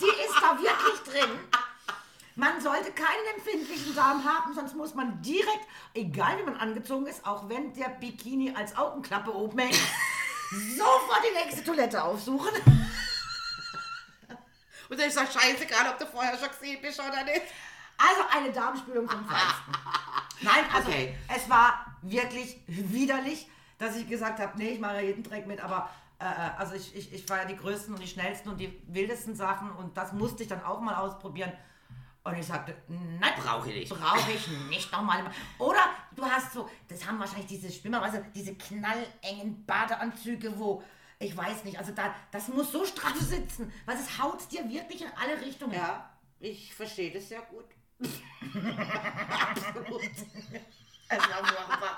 Die ist da wirklich drin. Man sollte keinen empfindlichen Darm haben, sonst muss man direkt, egal wie man angezogen ist, auch wenn der Bikini als Augenklappe oben hängt, sofort die nächste Toilette aufsuchen. <laughs> und dann ist das scheißegal, ob du vorher schon gesehen bist oder nicht. Also eine Darmspülung vom <laughs> Feinsten. Nein, also Okay. es war wirklich widerlich, dass ich gesagt habe, nee, ich mache jeden Dreck mit, aber äh, also ich, ich, ich war ja die größten und die schnellsten und die wildesten Sachen und das musste ich dann auch mal ausprobieren. Und ich sagte, nein, Brauche ich nicht. Brauche ich nicht nochmal. Oder du hast so, das haben wahrscheinlich diese Schwimmer, du, diese knallengen Badeanzüge, wo, ich weiß nicht, also da, das muss so straff sitzen, weil es haut dir wirklich in alle Richtungen. Ja, ich verstehe das sehr gut. Es war furchtbar.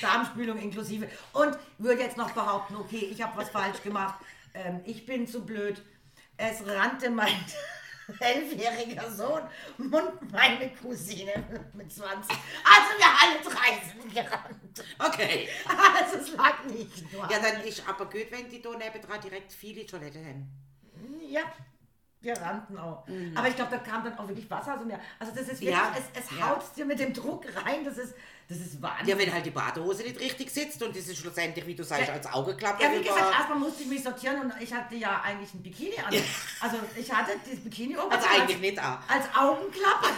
Darmspülung inklusive. Und würde jetzt noch behaupten, okay, ich habe was falsch gemacht. Ähm, ich bin zu blöd. Es rannte mein <laughs> elfjähriger Sohn und meine Cousine mit 20. Also wir alle drei sind gerannt. Okay. <laughs> Also es lag nicht nur. Ja, dann ist aber gut, wenn die da nebendran direkt viele Toiletten haben. Ja, wir rannten auch. Aber ich glaube, da kam dann auch wirklich Wasser. Also, mehr. also das ist wirklich, Ja, es, es ja. haut dir mit dem Druck rein. Das ist, das ist Wahnsinn. Ja, wenn halt die Badehose nicht richtig sitzt und das ist schlussendlich, wie du sagst, Ja. als Augeklappe. Ja, wie gesagt, erstmal musste ich mich sortieren und ich hatte ja eigentlich ein Bikini an. Also ich hatte dieses Bikini oben Also als, eigentlich nicht auch. als Augenklappe. <laughs>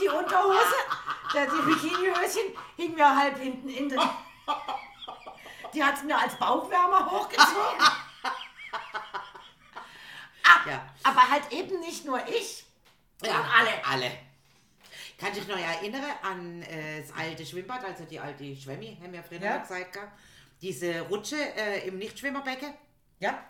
Die Unterhose, der, die Bikinihöschen hing mir halb hinten in den... Die hat es mir als Bauchwärmer hochgezogen. <laughs> Ah, Ja. Aber halt eben nicht nur ich, sondern alle. Alle. Kann dich noch erinnern an äh, das alte Schwimmbad, also die alte Schwemmi, haben wir früher Ja. gesagt, gell? diese Rutsche äh, im Nichtschwimmerbecken. Ja,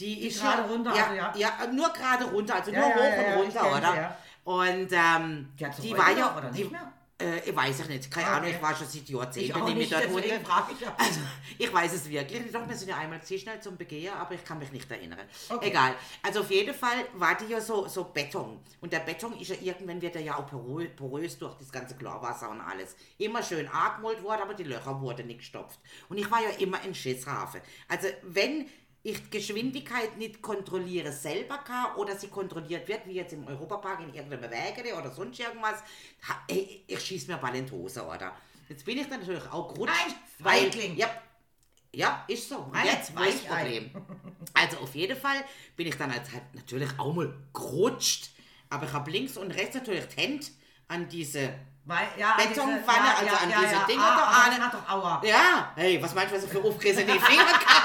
Die, ist gerade ja, runter, ja, also ja. ja. nur gerade runter, also nur hoch und ich runter, oder? ja. Und ähm, Die die war ja, oder die, nicht mehr? Äh, ich weiß es nicht, keine Okay. Ahnung, ich war schon seit Jahrzehnten ich nicht mehr dort unten. ich ja. Also, ich weiß es wirklich nicht. Doch, wir sind ja einmal zu schnell zum Begehen, aber ich kann mich nicht erinnern. Okay. Egal. Also auf jeden Fall war die ja so, so Beton. Und der Beton ist ja irgendwann wird er ja auch porö- porös durch das ganze Chlorwasser und alles. Immer schön angemalt worden, aber die Löcher wurden nicht gestopft. Und ich war ja immer in Schisshafen. Also wenn ich die Geschwindigkeit nicht kontrolliere selber kann oder sie kontrolliert wird, wie jetzt im Europapark in irgendeinem Wägele oder sonst irgendwas, ha, ey, ich schieße mir bald in die Hose, oder? Jetzt bin ich dann natürlich auch gerutscht. Ein weil, ja, ja, ist so. Und Ein jetzt das Weichei. Problem. Also auf jeden Fall bin ich dann als halt natürlich auch mal gerutscht, aber ich habe links und rechts natürlich die Hände an diese Weil, ja, Betonpfanne, also ja, an ja, diese. Dinger ah, da hat doch Aua. Ja, hey, was meinst du, was ich für aufgerissene Finger kann?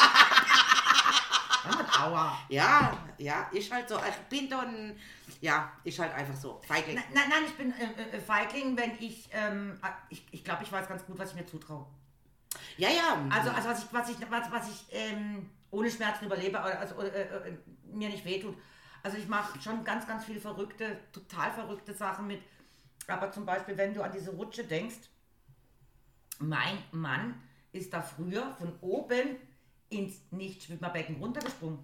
Aua. Ja, ja, ist halt so. Ich bin dann, ja, ist halt einfach so. Feigling. Nein, nein, nein, ich bin äh, äh, Feigling, wenn ich, ähm, ich, ich glaube, ich weiß ganz gut, was ich mir zutraue. Ja, ja. Also, also was ich, was ich, was, was ich ähm, ohne Schmerzen überlebe, also äh, äh, mir nicht wehtut. Also ich mache schon ganz, ganz viele verrückte, total verrückte Sachen mit. Aber zum Beispiel, wenn du an diese Rutsche denkst, mein Mann ist da früher von oben ins Nichtschwimmerbecken runtergesprungen.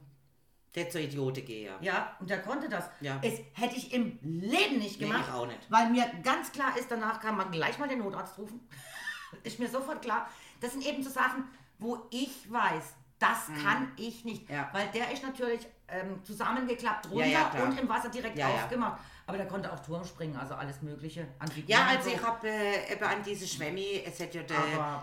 Der zur Idiote gehe. Ja, und der konnte das. Ja. Es hätte ich im Leben nicht Nee, gemacht. ich auch nicht. Weil mir ganz klar ist, danach kann man gleich mal den Notarzt rufen. <laughs> ist mir sofort klar. Das sind eben so Sachen, wo ich weiß, das kann ich nicht. Mhm. Ja. Weil der ist natürlich ähm, zusammengeklappt runter Ja, ja, und im Wasser direkt Ja, ja. aufgemacht. Aber der konnte auch Turm springen, also alles Mögliche. Ja, also so. ich habe äh, eben an diese Schwemmi, es hat ja der,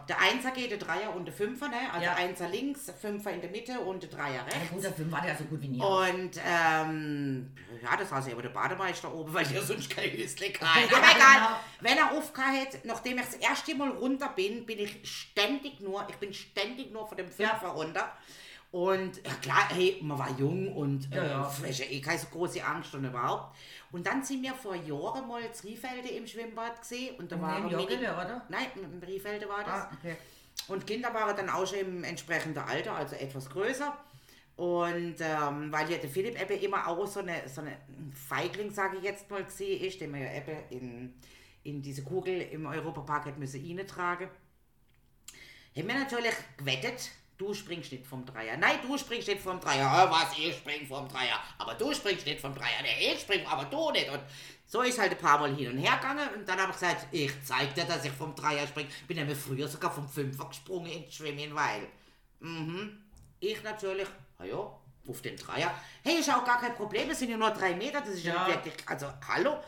der Einser geht, der Dreier und der Fünfer, ne? Also Ja. Einser links, Fünfer in der Mitte und der Dreier Ja, rechts. gut, der Film war der so gut wie nie. Und ähm, ja, das saß ja aber der Bademeister oben, weil der sonst kein Hüstle kann. <laughs> Ja, Aber egal, genau. wenn er aufgehört, nachdem ich das erste Mal runter bin, bin ich ständig nur, ich bin ständig nur von dem Fünfer Ja. runter. Und ja klar, hey, man war jung und äh, Ja, ja. eh keine so große Angst und überhaupt. Und dann sind wir vor Jahren mal in Riefelde im Schwimmbad gesehen und da waren in Joggele, oder? Nein, im Riefelde war das. Ah, okay. Und Kinder waren dann auch schon im entsprechenden Alter, also etwas größer. Und ähm, weil ja der Philipp eben immer auch so eine, so eine Feigling, sage ich jetzt mal, gesehen ist, den man ja eben in, in diese Kugel im Europapark hätte müssen reintragen, haben wir natürlich gewettet, du springst nicht vom Dreier. Nein, du springst nicht vom Dreier. Ah, was, ich spring vom Dreier. Aber du springst nicht vom Dreier. Nee, ich spring, aber du nicht. Und so ist halt ein paar Mal hin und her gegangen. Und dann habe ich gesagt, ich zeig dir, dass ich vom Dreier spring. Bin nämlich früher sogar vom Fünfer gesprungen ins Schwimmen, weil... Mhm. Ich natürlich, na ja, auf den Dreier. Hey, ist auch gar kein Problem, es sind ja nur drei Meter, das ist ja, Ja. wirklich, also hallo.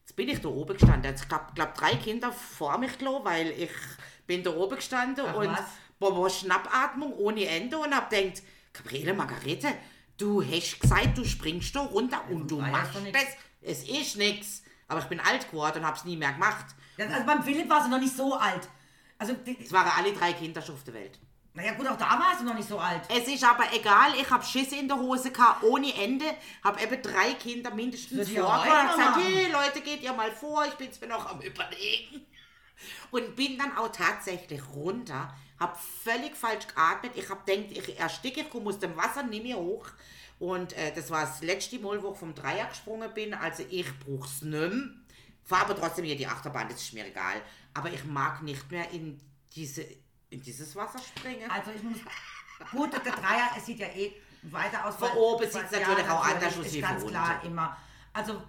Jetzt bin ich da oben gestanden. Jetzt gab glaub, drei Kinder vor mich, glaub, weil ich bin da oben gestanden Ach, und was? Bobo Schnappatmung ohne Ende und hab denkt, Gabriele Margarete, du hast gesagt, du springst da runter und du machst das. Es ist nix. Aber ich bin alt geworden und hab's nie mehr gemacht. Ja, Also beim Philipp war sie noch nicht so alt. Also, Es waren alle drei Kinder schon auf der Welt. naja gut, auch da war sie noch nicht so alt. Es ist aber egal, ich hab Schiss in der Hose gehabt, ohne Ende. Hab eben drei Kinder mindestens vorgebracht und heute gesagt, hey Leute, geht ihr mal vor, ich bin's mir noch am überlegen. Und bin dann auch tatsächlich runter, hab völlig falsch geatmet. Ich hab gedacht, ich ersticke, ich komme aus dem Wasser, nimm mir hoch. Und äh, das war das letzte Mal, wo ich vom Dreier gesprungen bin. Also ich brauch's nicht Fahr aber trotzdem hier die Achterbahn, das ist mir egal. Aber ich mag nicht mehr in diese in dieses Wasser springen. Also ich muss. Gut, der Dreier, es sieht ja eh weiter aus. Von oben weil- sieht's natürlich auch anders aus ist wie ganz klar unten. immer. Also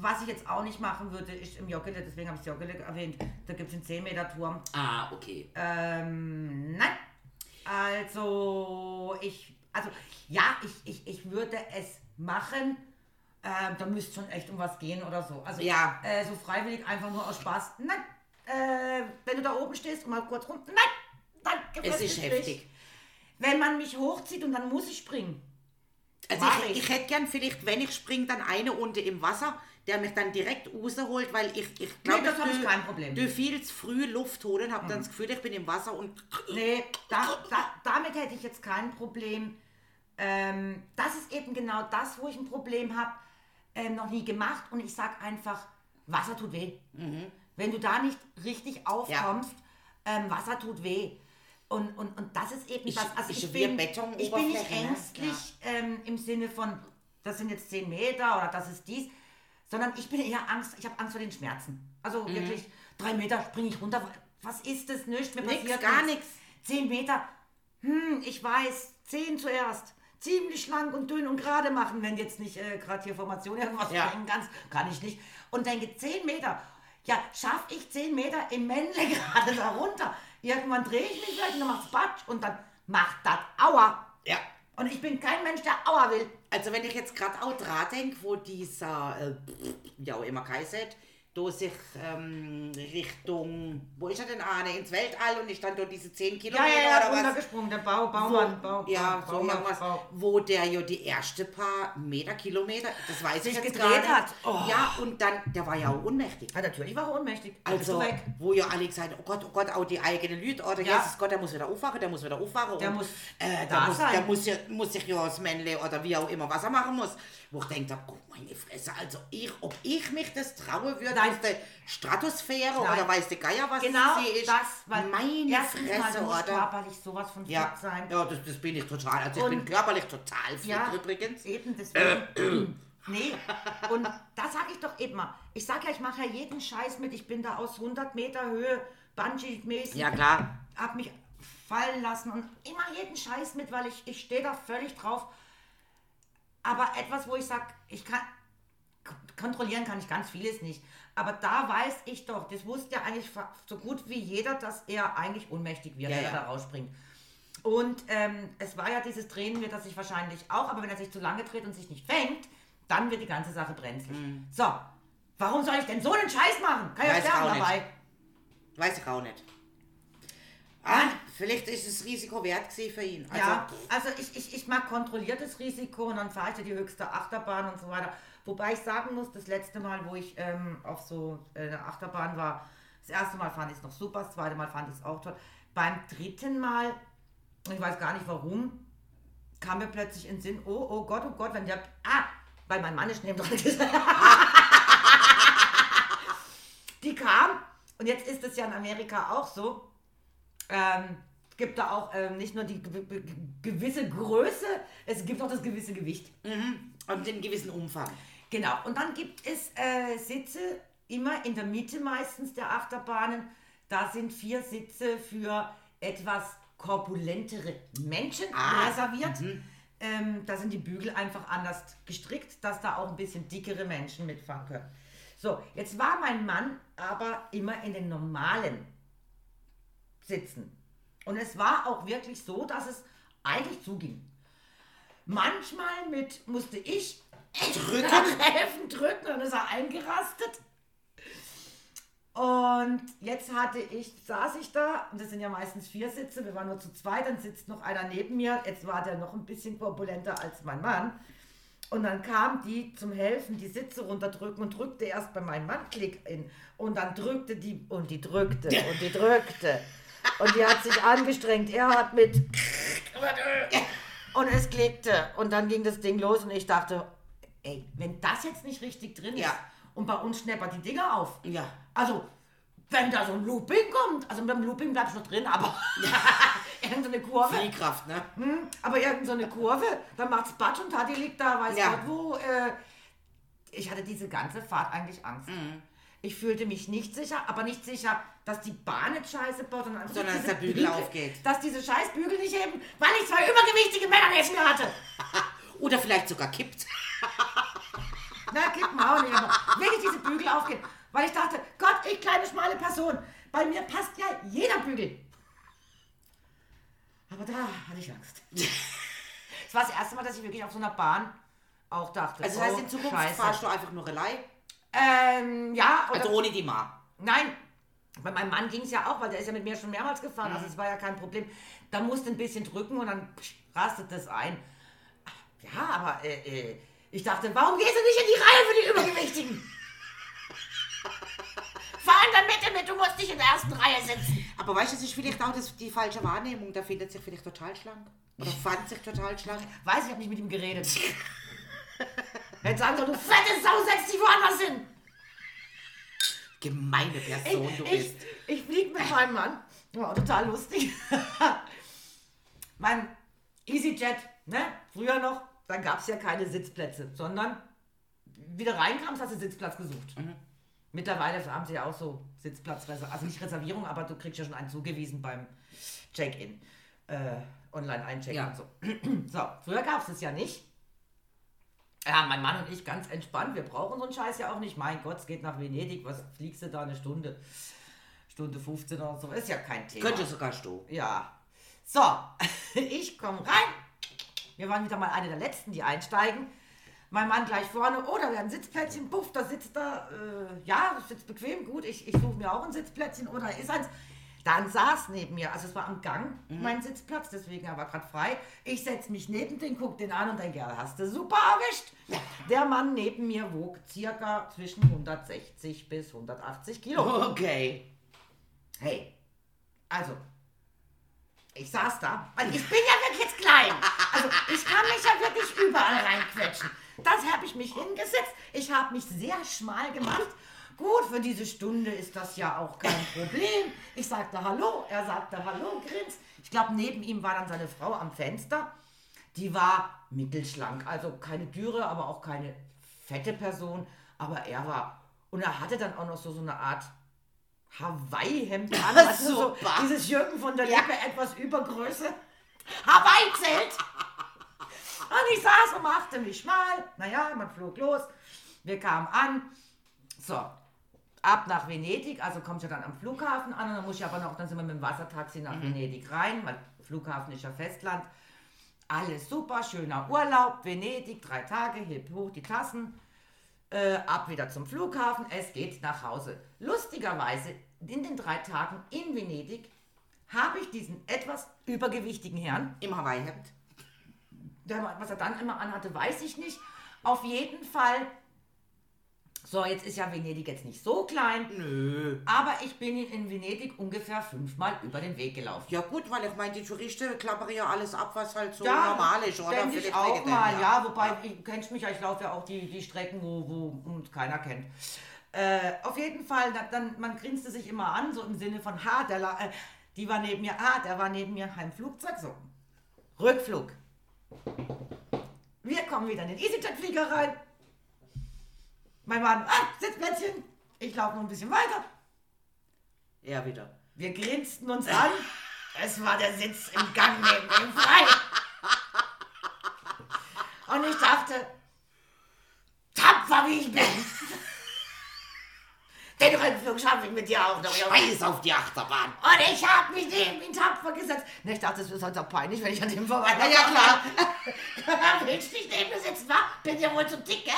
was ich jetzt auch nicht machen würde, ist im Joggele, deswegen habe ich Joggele erwähnt, da gibt es einen 10 Meter Turm. ah, okay. Ähm, nein. Also ich, also ja, ich, ich, ich würde es machen. Ähm, da müsste schon echt um was gehen oder so. Also Ja. äh, so freiwillig einfach nur aus Spaß. Nein. Äh, wenn du da oben stehst und mal kurz runter. Nein. Danke. Es ist heftig. Wenn man mich hochzieht und dann muss ich springen. Also ich, ich. hätte gern vielleicht, wenn ich springe, dann eine unten im Wasser, der mich dann direkt rausholt, weil ich, ich glaube, Nee, das hab ich kein Problem. Du viel zu früh Luft holen, habe dann das Gefühl, ich bin im Wasser und Nee, da, da, damit hätte ich jetzt kein Problem. Ähm, das ist eben genau das, wo ich ein Problem habe. Ähm, noch nie gemacht und ich sag einfach, Wasser tut weh. Wenn du da nicht richtig aufkommst, ähm, Wasser tut weh. Und, und, und das ist eben Ist- das. Also ich, wie bin, ich bin nicht ne? ängstlich ähm, im Sinne von, das sind jetzt 10 Meter oder das ist dies, sondern ich bin eher Angst, ich habe Angst vor den Schmerzen. Also Mhm. wirklich, drei Meter springe ich runter. Was ist das? Nichts, mir Nix, passiert gar nichts. 10 Meter, hm, ich weiß, 10 zuerst. Ziemlich schlank und dünn und gerade machen, wenn jetzt nicht äh, gerade hier Formation irgendwas Ja. kannst. Kann ich nicht. Und denke, 10 Meter. Ja, schaffe ich 10 Meter im Männle <laughs> gerade da runter. Irgendwann drehe ich mich vielleicht und dann macht's Batsch und dann macht das Aua. ja. Und ich bin kein Mensch, der Aua will. Also wenn ich jetzt gerade auch dran denke, wo dieser, äh, ja immer geheißen da sich ähm, Richtung, wo ist er denn Arne? Ins Weltall und ich dann dort diese 10 Ja, Kilometer ja, ja, oder was? runtergesprungen, der Bau, Baumann, wo, Bau, ja, Bau, so Baumann, irgendwas, Bau. wo der ja die erste paar Meter, Kilometer, das weiß Sich ich jetzt gedreht hat. Oh. Ja, und dann, der war ja auch ohnmächtig. Ja, natürlich war er ohnmächtig. Also, wo ja alle gesagt haben, oh Gott, oh Gott, auch die eigenen Leute, oder Ja. Jesus Gott, der muss wieder aufwachen, der muss wieder aufwachen. Der und, muss äh, der, muss, der muss, ja, muss sich ja das Männle oder wie auch immer, was er machen muss. Wo ich denke, oh meine Fresse, also ich, ob ich mich das trauen würde, Nein. aus der Stratosphäre Nein. oder weiß der Geier, was Genau sie ist. das, weil meine erstens mal, Fresse, du oder? körperlich sowas von Ja, fit sein. ja das, das bin ich total. Also ich Und- bin körperlich total fit Ja, übrigens. eben deswegen. <clears throat> <clears throat> nee, und da sage ich doch eben mal. Ich sage ja, ich mache ja jeden Scheiß mit. Ich bin da aus 100 Meter Höhe Bungee-mäßig. Ja, klar. Hab mich fallen lassen und immer jeden Scheiß mit, weil ich, ich stehe da völlig drauf. Aber etwas, wo ich sage, ich kann, kontrollieren kann ich ganz vieles nicht. Aber da weiß ich doch, das wusste ja eigentlich so gut wie jeder, dass er eigentlich ohnmächtig wird, Ja, wenn ja. er da rausspringt. Und ähm, es war ja dieses Drehen wird er sich wahrscheinlich auch, aber wenn er sich zu lange dreht und sich nicht fängt, dann wird die ganze Sache brenzlig. Mhm. So, warum soll ich denn so einen Scheiß machen? Kann ja sterben auch nicht. dabei. Weiß ich auch nicht. Ah, vielleicht ist das Risiko wert gewesen für ihn. Also, ja, also ich, ich, ich mag kontrolliertes Risiko und dann fahre ich ja die höchste Achterbahn und so weiter. Wobei ich sagen muss, das letzte Mal, wo ich ähm, auf so äh, einer Achterbahn war, das erste Mal fand ich es noch super, das zweite Mal fand ich es auch toll. Beim dritten Mal, ich weiß gar nicht warum, kam mir plötzlich in den Sinn, oh, oh Gott, oh Gott, wenn der, ah, weil mein Mann ist neben dran. <laughs> Die kam, und jetzt ist es ja in Amerika auch so, ähm, gibt da auch ähm, nicht nur die ge- ge- gewisse Größe, es gibt auch das gewisse Gewicht. mhm. Und in gewissen Umfang. Genau, und dann gibt es äh, Sitze, immer in der Mitte meistens der Achterbahnen. Da sind vier Sitze für etwas korpulentere Menschen Ah, reserviert. Ähm, da sind die Bügel einfach anders gestrickt, dass da auch ein bisschen dickere Menschen mitfahren können. So, jetzt war mein Mann aber immer in den normalen Sitzen. Und es war auch wirklich so, dass es eigentlich zuging. Manchmal mit musste ich drücken, <laughs> helfen, drücken, dann ist er eingerastet. Und jetzt hatte ich, saß ich da, und das sind ja meistens vier Sitze, wir waren nur zu zweit, dann sitzt noch einer neben mir, jetzt war der noch ein bisschen korpulenter als mein Mann. Und dann kam die zum Helfen, die Sitze runterdrücken und drückte erst bei meinem Mann Klick in. Und dann drückte die, und die drückte, und die drückte. Und die hat sich angestrengt, er hat mit und es klickte und dann ging das Ding los und ich dachte, ey, wenn das jetzt nicht richtig drin ist Ja. und bei uns schneppert die Dinger auf. Ja. Also, wenn da so ein Looping kommt, also mit dem Looping bleibst du noch drin, aber <laughs> irgendeine Kurve, Fliehkraft, ne? hm, aber irgendeine Kurve, dann macht's Batsch und Tati liegt da, weiß Ja. Gott wo. Äh, ich hatte diese ganze Fahrt eigentlich Angst. Mhm. Ich fühlte mich nicht sicher, aber nicht sicher, dass die Bahn nicht scheiße baut, sondern Sondern, dass der Bügel aufgeht. Dass diese scheiß Bügel nicht heben, weil ich zwei übergewichtige Männer neben mir hatte. <laughs> Oder vielleicht sogar kippt. <laughs> Na, gib mal auch nicht. Aber wirklich diese Bügel aufgehen. Weil ich dachte, Gott, ich kleine schmale Person. Bei mir passt ja jeder Bügel. Aber da hatte ich Angst. <laughs> Es war das erste Mal, dass ich wirklich auf so einer Bahn auch dachte. Also das heißt, oh, in Zukunft Scheiße. fahrst du einfach nur Relais. Ähm, ja, Also ohne die Ma. nein. Bei meinem Mann ging es ja auch, weil der ist ja mit mir schon mehrmals gefahren. Also es war ja kein Problem. Da musste ein bisschen drücken und dann rastet das ein. Ja, aber äh, äh, ich dachte, warum gehst du nicht in die Reihe für die Übergewichtigen? <laughs> Fahr in der Mitte mit, du musst nicht in der ersten Reihe sitzen. Aber weißt du, das ist vielleicht auch das, die falsche Wahrnehmung. Der findet sich vielleicht total schlank. Oder fand sich total schlank. Weiß, ich habe nicht mit ihm geredet. Hätte sagen sollen, du fette Sau, setz dich woanders hin. Gemeine Person, du ich, bist. ich fliege mit meinem Mann. War total lustig. mein EasyJet, ne? Früher noch, da gab es ja keine Sitzplätze, sondern wieder reinkamst, hast du Sitzplatz gesucht. Mittlerweile haben sie ja auch so Sitzplatzreservierung, also nicht Reservierung, aber du kriegst ja schon einen zugewiesen beim Check-in. Äh, online einchecken Ja. und so. <clears throat> so, früher gab es das ja nicht. Ja, mein Mann und ich ganz entspannt. Wir brauchen so einen Scheiß ja auch nicht. Mein Gott, es geht nach Venedig. Was fliegst du da eine Stunde? Stunde 15 oder so. Ist ja kein Thema. Könnte sogar du. Ja. So, <laughs> ich komme rein. Wir waren wieder mal eine der Letzten, die einsteigen. Mein Mann gleich vorne, oh, da wäre ein Sitzplätzchen, puff, da sitzt er, äh, ja, das sitzt bequem, gut, ich, ich suche mir auch ein Sitzplätzchen oder ist eins. Dann saß neben mir, also es war am Gang mein Sitzplatz, deswegen er war gerade frei. Ich setze mich neben den, guck den an und denke, ja, hast du super erwischt. Der Mann neben mir wog circa zwischen 160 bis 180 Kilo. Okay. Hey, also, ich saß da, weil ich <laughs> bin ja wirklich klein. Also, ich kann mich ja wirklich überall reinquetschen. Das habe ich mich hingesetzt. Ich habe mich sehr schmal gemacht. Für diese Stunde ist das ja auch kein Problem. Ich sagte Hallo, er sagte Hallo, grins. Ich glaube, neben ihm war dann seine Frau am Fenster. Die war mittelschlank, also keine Dürre, aber auch keine fette Person. Aber er war, und er hatte dann auch noch so, so eine Art Hawaii-Hemd an. <laughs> du, so dieses Jürgen von der Lippe, etwas Übergröße. Hawaii-Zelt! <laughs> Und ich saß und machte mich schmal. Naja, man flog los. Wir kamen an. So, ab nach Venedig. Also kommt ja dann am Flughafen an. Und dann muss ich aber noch, dann sind wir mit dem Wassertaxi nach Venedig rein, weil Flughafen ist ja Festland. Alles super, schöner Urlaub. Venedig, drei Tage, heb hoch die Tassen. Äh, ab wieder zum Flughafen. Es geht nach Hause. Lustigerweise, in den drei Tagen in Venedig habe ich diesen etwas übergewichtigen Herrn Im Hawaii-Hemd. was er dann immer anhatte, weiß ich nicht. Auf jeden Fall. So, jetzt ist ja Venedig jetzt nicht so klein. Nö. Aber ich bin ihn in Venedig ungefähr fünfmal über den Weg gelaufen. Ja gut, weil ich meine, die Touristen klappern ja alles ab, was halt so normal ist, oder? Für ich auch Pflegenden, mal, ja. Wobei, ich kennst mich ja, ich laufe ja auch die, die Strecken, wo, wo uns keiner kennt. Äh, auf jeden Fall, da, dann, man grinste sich immer an, so im Sinne von, ha, der, äh, die war neben mir, ah, der war neben mir im Flugzeug, so. Rückflug. Wir kommen wieder in den EasyJet-Flieger rein. Mein Mann, ah, Sitzplätzchen. Ich laufe noch ein bisschen weiter. Er wieder. Wir grinsten uns an. Es war der Sitz im Gang neben dem frei. Und ich dachte, tapfer wie ich bin. Den Rückflug schaffe ich mit dir auch noch. Scheiß auf die Achterbahn. Und ich habe mich neben ihn tapfer gesetzt. Ne, ich dachte, es wird sonst auch peinlich, wenn ich an dem vorbei Ja, ja, klar. Willst du nicht neben mir sitzen, wa? Bin ja wohl zu dick, gell?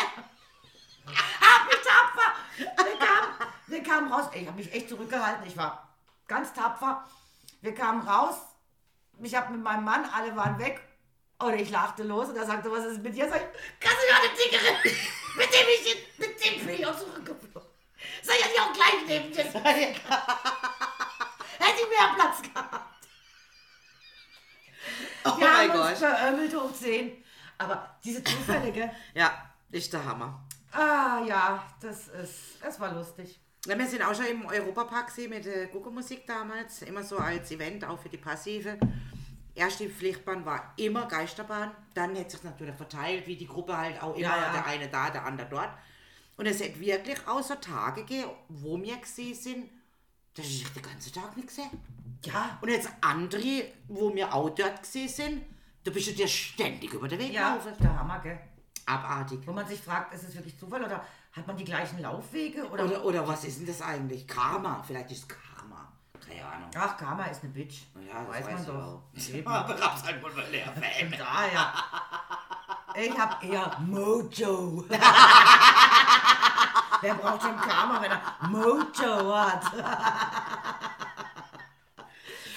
Hab mich tapfer. Wir kamen, wir kamen raus. Ich habe mich echt zurückgehalten. Ich war ganz tapfer. Wir kamen raus. Ich habe mit meinem Mann, alle waren weg. Und ich lachte los und er sagte, was ist mit dir? Sag ich, kannst du noch eine dickere? mit dem ich, mit dem bin ich auch zurückgeflogen. Sag ich, ich auch gleich neben dir. Hätte ich mehr Platz gehabt. Oh Wir mein haben uns Gott. verömmelt hoch 10. Aber diese Zufälle, gell? Ja, ist der Hammer. Ah ja, das ist, das war lustig. Ja, wir sind auch schon im Europapark mit der Gucko-Musik damals, immer so als Event, auch für die Passive. Erste Pflichtbahn war immer Geisterbahn, dann hat sich natürlich verteilt, wie die Gruppe halt auch immer, Ja, ja. der eine da, der andere dort. Und es hat wirklich außer Tage gegeben, wo wir gesehen sind, das ist den ganzen Tag nicht gesehen. Ja. Und jetzt andere, wo wir auch dort gesehen sind, da bist du dir ständig über den Weg Ja, gelaufen. das ist der Hammer, gell? Abartig. Wo man sich fragt, ist es wirklich Zufall oder hat man die gleichen Laufwege? Oder, Oder, oder was ist denn das eigentlich? Karma, vielleicht ist Karma. Keine Ahnung. Ach, Karma ist eine Bitch. Ja, das weiß man ich doch. <laughs> Eben. Aber wohl leer <laughs> Von daher. Ich hab eher Mojo. <laughs> Wer braucht schon Karma, wenn er Mojo hat?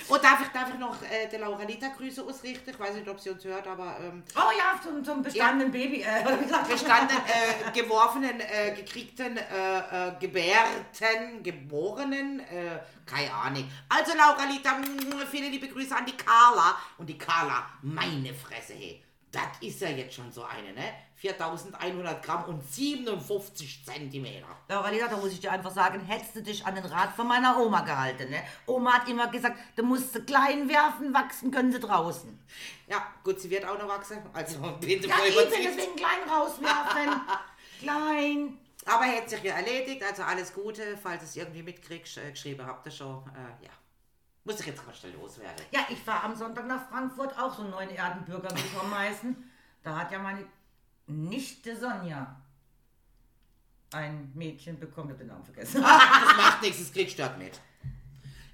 Und darf ich, darf ich noch äh, der Lauralita Grüße ausrichten? Ich weiß nicht, ob sie uns hört, aber ähm, Oh ja, zum, zum bestandenen Baby. Äh, bestanden, äh, geworfenen, äh, gekriegten, äh, äh, gebärten, geborenen, äh, keine Ahnung. Also Lauralita, mm, viele liebe Grüße an die Carla. Und die Carla, meine Fresse, hey. Das ist ja jetzt schon so eine, ne? 4100 Gramm und 57 Zentimeter. Laura Lisa, da muss ich dir einfach sagen, hättest du dich an den Rat von meiner Oma gehalten. Ne? Oma hat immer gesagt, du musst sie klein werfen, wachsen können sie draußen. Ja, gut, sie wird auch noch wachsen. Also <laughs> bitte Ja, eben, deswegen klein rauswerfen. <laughs> klein. Aber hat sich ja erledigt, also alles Gute. Falls es irgendwie mitkriegst, äh, geschrieben habt ihr schon. Äh, ja. Muss ich jetzt mal schnell loswerden. Ja, ich war am Sonntag nach Frankfurt auch so einen neuen Erdenbürger bekommen heißen. Da hat ja meine Nichte Sonja ein Mädchen bekommen, ich hab den Namen vergessen. Das macht nichts, das kriegst du dort mit.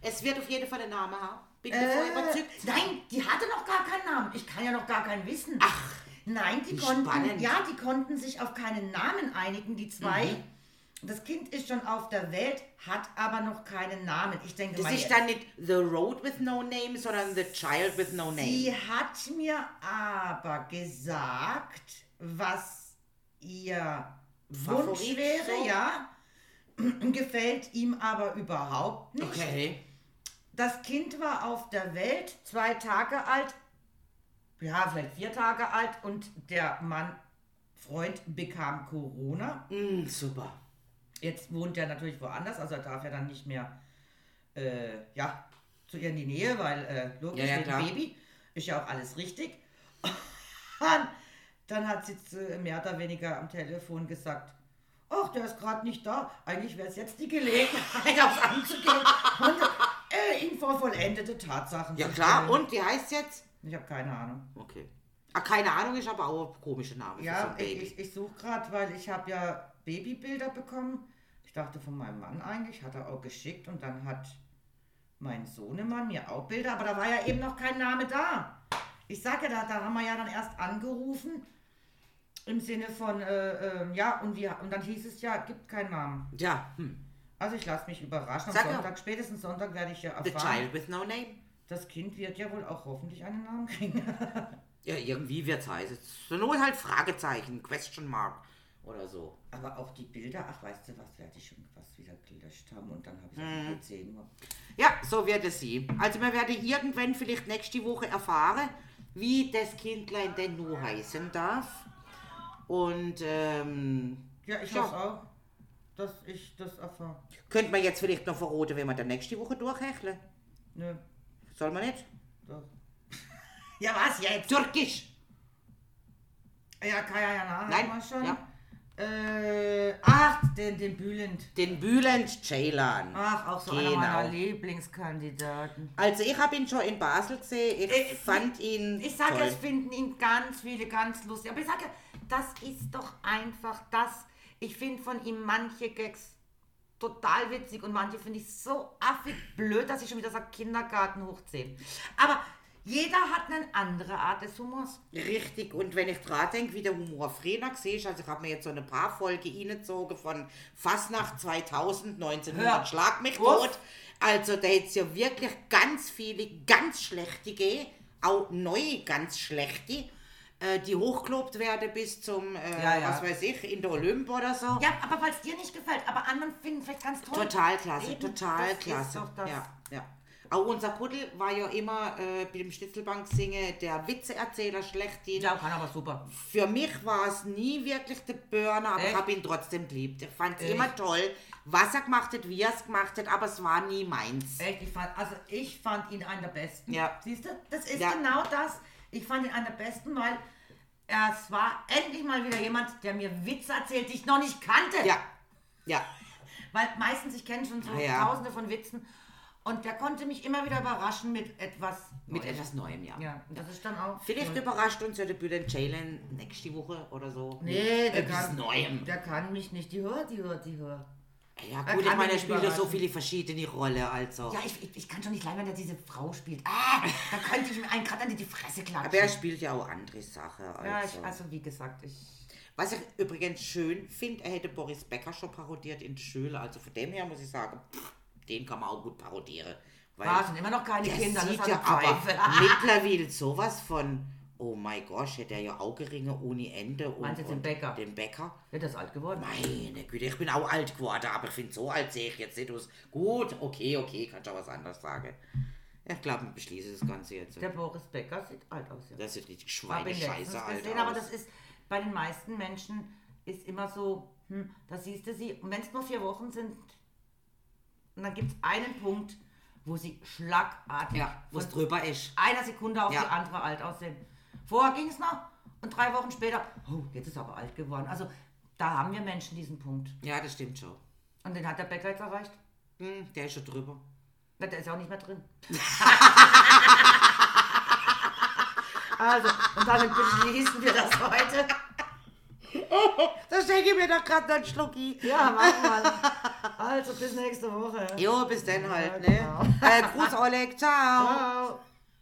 Es wird auf jeden Fall einen Namen haben. Bin ich Äh, voll überzeugt. nein, die hatte noch gar keinen Namen. Ich kann ja noch gar keinen wissen. Ach, Nein, die konnten, spannend. ja, die konnten sich auf keinen Namen einigen, die zwei. Mhm. Das Kind ist schon auf der Welt, hat aber noch keinen Namen. Ich denke das mal, ist jetzt- dann nicht The Road with No Name, sondern The Child with No Name. sie hat mir aber gesagt, was ihr Favorit Wunsch wäre, so? ja. <clears throat> Gefällt ihm aber überhaupt nicht. Okay. Das Kind war auf der Welt, zwei Tage alt, ja, vielleicht vier Tage alt und der Mann, Freund, bekam Corona. Mm, super. Jetzt wohnt er natürlich woanders, also er darf ja dann nicht mehr, äh, ja, zu ihr in die Nähe, weil, äh, logisch, Ja, ja, klar. Baby, ist ja auch alles richtig. Und dann hat sie mehr oder weniger am Telefon gesagt, ach, der ist gerade nicht da, eigentlich wäre es jetzt die Gelegenheit, <laughs> aufs anzugehen und äh, ihn vor vollendete Tatsachen Ja zu klar, stellen. und wie heißt jetzt? Ich habe keine Ahnung. Okay. Ah, keine Ahnung, ist aber auch ein komischer Name für so Ja, ich, ich, ich suche gerade, weil ich habe ja Babybilder bekommen. Ich dachte von meinem Mann eigentlich, hat er auch geschickt und dann hat mein Sohnemann mir auch Bilder, aber da war ja eben noch kein Name da. Ich sage ja, da, da haben wir ja dann erst angerufen im Sinne von, äh, ähm, ja, und, wir, und dann hieß es ja, gibt keinen Namen. Ja, hm. Also ich lasse mich überraschen. Am Sag. Sonntag, spätestens Sonntag werde ich ja The erfahren. Child with No Name. Das Kind wird ja wohl auch hoffentlich einen Namen kriegen. <laughs> Ja, irgendwie wird's heißen. Zur Not halt Fragezeichen, Question Mark oder so. Aber auch die Bilder, ach weißt du was, werde ich schon was wieder gelöscht haben und dann habe ich PC nur. Ja, so wird es sie. Also wir werden irgendwann vielleicht nächste Woche erfahren, wie das Kindlein denn nur heißen darf. Und ähm, Ja, ich Ja. auch, dass ich das erfahre. könnte man jetzt vielleicht noch verraten, wenn wir dann nächste Woche durchhecheln. Nö, Soll man nicht? doch. <laughs> ja, was jetzt? Türkisch. Ja, Kaya Jana Nein, haben wir schon. ja. Äh, ach, den, den Bülent. Den Bülent Ceylan. Ach, auch so einer Genau. meiner Lieblingskandidaten. Also ich habe ihn schon in Basel gesehen. Ich Äh, fand ihn Ich sage, es finden ihn ganz viele ganz lustig. Aber ich sage, das ist doch einfach das. Ich finde von ihm manche Gags total witzig und manche finde ich so affig blöd, dass ich schon wieder sage, Kindergarten hoch 10. Aber jeder hat eine andere Art des Humors. Richtig, und wenn ich dran denke, wie der Humor gesehen ist, also ich habe mir jetzt so eine paar Folge reingezogen von Fastnacht 2000, 1900, Ja. Schlag mich Uff. tot. Also da es ja wirklich ganz viele ganz schlechte gegeben, auch neue ganz schlechte, äh, die hochgelobt werden bis zum, äh, Ja, ja. was weiß ich, in der Olymp oder so. Ja, aber weil es dir nicht gefällt, aber anderen finden vielleicht ganz toll. Total klasse, Eben, total klasse. Ja, ja. Auch unser Kuddel war ja immer äh, bei dem Schnitzelbank singen der Witzeerzähler schlechthin. Ja, kann aber super. Für mich war es nie wirklich der Burner, aber ich habe ihn trotzdem geliebt. Ich fand es immer toll, was er gemacht hat, wie er es gemacht hat, aber es war nie meins. Echt, ich fand, also ich fand ihn einer der besten. Ja. Siehst du, das ist Ja. genau das. Ich fand ihn einer der besten, weil es war endlich mal wieder jemand, der mir Witze erzählt, die ich noch nicht kannte. Ja, ja. Weil meistens, ich kenne schon so Ah, ja. tausende von Witzen. Und der konnte mich immer wieder überraschen mit etwas Mit Neuem. etwas Neuem, ja. Ja, das ist dann auch. Vielleicht toll. überrascht uns ja der Bülent Jalen nächste Woche oder so. Nee, der etwas kann, Neuem. der kann mich nicht. Die hört, die hört, die hört. Ja gut, ich meine, er spielt ja so viele verschiedene Rollen, also. Ja, ich, ich, ich kann schon nicht leiden, wenn er diese Frau spielt. Ah, da könnte ich mir einen gerade an die Fresse klatschen. aber er spielt ja auch andere Sachen. Also. ja, ich, also wie gesagt, ich. Was ich übrigens schön finde, er hätte Boris Becker schon parodiert in Schule. Also von dem her muss ich sagen, pff, den kann man auch gut parodieren. Weil War sind immer noch keine der Kinder, das sieht ist ja aber Pfeife. <laughs> mittlerweile sowas von, oh mein Gott, hätte er ja Augenringe ohne Ende. Und, Meinst du den Bäcker? Den Bäcker. Der ist alt geworden. Meine Güte, ich bin auch alt geworden, aber ich finde, so alt sehe ich jetzt nicht aus. Gut, okay, okay, kann ich auch was anderes sagen. Ich glaube, wir beschließen das Ganze jetzt. Der Boris Becker sieht alt aus, ja. Das sieht richtig schweinescheiße alt gesehen, aus. aber das ist bei den meisten Menschen ist immer so, hm, da siehst du sie, und wenn es nur vier Wochen sind, und dann gibt es einen Punkt, wo sie schlagartig ja, wo es drüber ist. einer Sekunde auf Ja. die andere alt aussehen. Vorher ging es noch und drei Wochen später, oh, jetzt ist er aber alt geworden. Also da haben wir Menschen diesen Punkt. Ja, das stimmt schon. Und den hat der Becker jetzt erreicht. Hm, der ist schon drüber. Na, Der ist ja auch nicht mehr drin. <laughs> also, und damit beschließen wir das heute. <laughs> da schenke ich mir doch gerade noch einen Schlucki. Ja, mach mal. Also, bis nächste Woche. Jo, bis dann halt, ne? genau. Äh, Gruß, Oleg, ciao. Ciao.